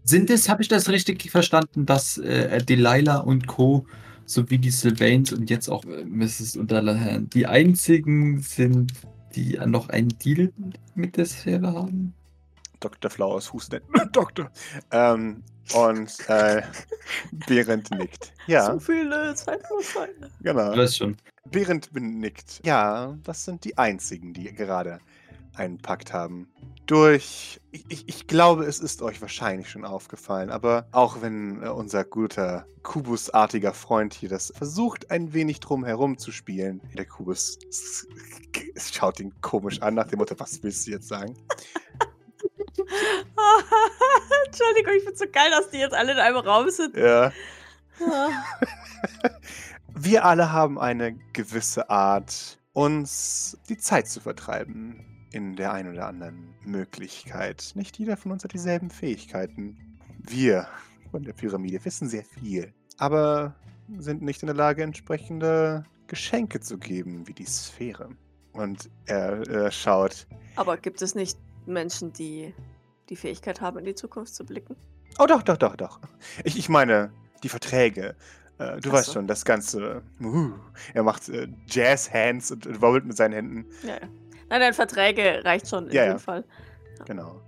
Sind es, habe ich das richtig verstanden, dass äh, Delilah und Co. sowie die Sylvains und jetzt auch äh, Mrs. Unterlahan die einzigen sind, die noch einen Deal mit der Sphäre haben? Dr. Flowers hustet. Doktor. Ähm, und äh, Behrend nickt. Ja, So viele Zeitvorscheine. genau. Du weißt schon. Behrend nickt. Ja, das sind die einzigen, die gerade einen Pakt haben. Durch. Ich, ich, glaube, es ist euch wahrscheinlich schon aufgefallen, aber auch wenn äh, unser guter Kubusartiger Freund hier das versucht, ein wenig drum herum zu spielen, der Kubus schaut ihn komisch an, nach dem Motto: Was willst du jetzt sagen? Entschuldigung, ich find's so geil, dass die jetzt alle in einem Raum sind. Ja. Ah. Wir alle haben eine gewisse Art, uns die Zeit zu vertreiben. In der einen oder anderen Möglichkeit. Nicht jeder von uns hat dieselben Fähigkeiten. Wir von der Pyramide wissen sehr viel, aber sind nicht in der Lage, entsprechende Geschenke zu geben, wie die Sphäre. Und er äh, schaut. Aber gibt es nicht Menschen, die die Fähigkeit haben, in die Zukunft zu blicken? Oh, doch, doch, doch, doch. Ich, ich meine, die Verträge. Äh, du Ach weißt so. schon, das Ganze. Uh, er macht äh, Jazz-Hands und, und wobbelt mit seinen Händen. Ja, ja. Nein, nein, Verträge reicht schon in Ja, dem ja. Fall. Genau.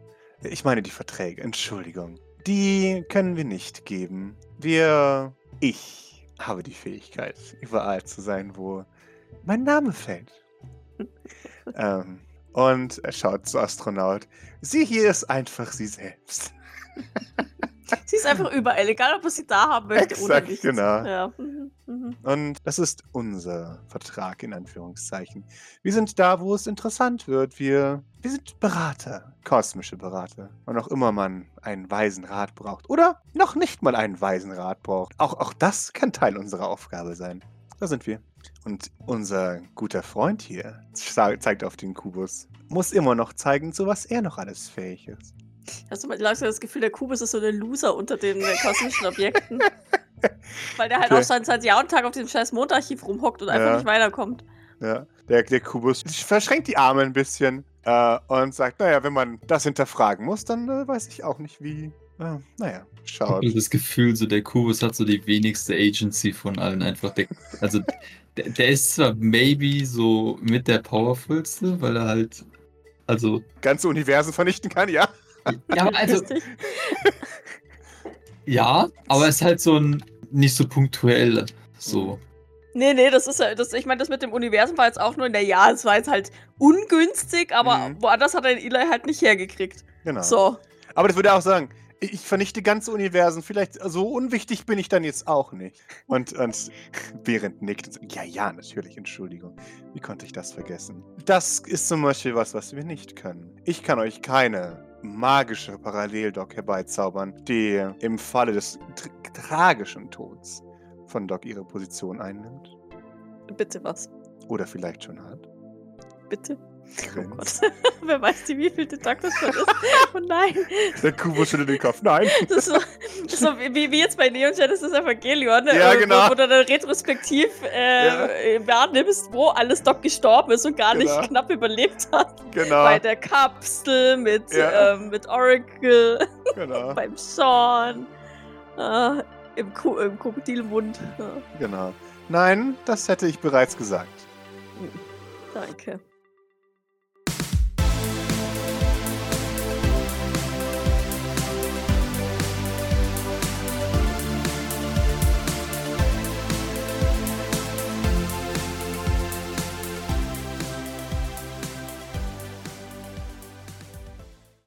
Ich meine die Verträge, Entschuldigung. Die können wir nicht geben. Wir. Ich habe die Fähigkeit, überall zu sein, wo mein Name fällt. ähm, und er schaut zu Astronaut. Sie hier ist einfach sie selbst. Sie ist einfach überall, egal ob er sie da haben möchte oder Exakt, nicht. genau. Ja. Mhm, mhm. Und das ist unser Vertrag in Anführungszeichen. Wir sind da, wo es interessant wird. Wir, wir sind Berater, kosmische Berater. Und auch immer man einen weisen Rat braucht. Oder noch nicht mal einen weisen Rat braucht. Auch, auch das kann Teil unserer Aufgabe sein. Da sind wir. Und unser guter Freund hier, ze- zeigt auf den Kubus, muss immer noch zeigen, zu was er noch alles fähig ist. Hast du mal langsam das Gefühl, der Kubus ist so der Loser unter den äh, kosmischen Objekten? Weil der halt Okay. auch seit, seit Jahr und Tag auf diesem scheiß Mondarchiv rumhockt und einfach Ja. nicht weiterkommt. Ja, der, der Kubus verschränkt die Arme ein bisschen äh, und sagt, naja, wenn man das hinterfragen muss, dann äh, weiß ich auch nicht wie. Äh, naja, Ich schaut. habe das Gefühl, so der Kubus hat so die wenigste Agency von allen einfach. Der, also der, der ist zwar maybe so mit der powerfulste, weil er halt, also Ganze Universen vernichten kann, ja. ja, aber also ja, aber er ist halt so ein nicht so punktuell, so. Nee, nee, das ist ja, das, ich meine, das mit dem Universum war jetzt auch nur in der Ja, es war jetzt halt ungünstig, aber Mhm. woanders hat er den Eli halt nicht hergekriegt. Genau. So. Aber das würde er auch sagen. Ich ich vernichte ganze Universen. Vielleicht so unwichtig bin ich dann jetzt auch nicht. Und, und Behrend nickt und sagt, ja, ja, natürlich, Entschuldigung. Wie konnte ich das vergessen? Das ist zum Beispiel was, was wir nicht können. Ich kann euch keine magische Paralleldoc herbeizaubern, die im Falle des tr tragischen Tods von Doc ihre Position einnimmt. Bitte was? Oder vielleicht schon hat. Bitte? Oh Grinst. Gott. Wer weiß, die wievielte Tag das schon ist. Oh nein. Der Kubus schüttelt den Kopf. Nein. Das ist so, das so wie, wie jetzt bei Neon Genesis Evangelion, ne? Ja, Äh, genau. wo, wo du dann retrospektiv äh, äh, wahrnimmst, wo alles Doc gestorben ist und gar Genau. nicht knapp überlebt hat. Genau. Bei der Kapsel mit, Ja. ähm, mit Oracle, genau. beim Sean, äh, im, Ku im Krokodilmund. Ja, Genau. Nein, das hätte ich bereits gesagt. danke.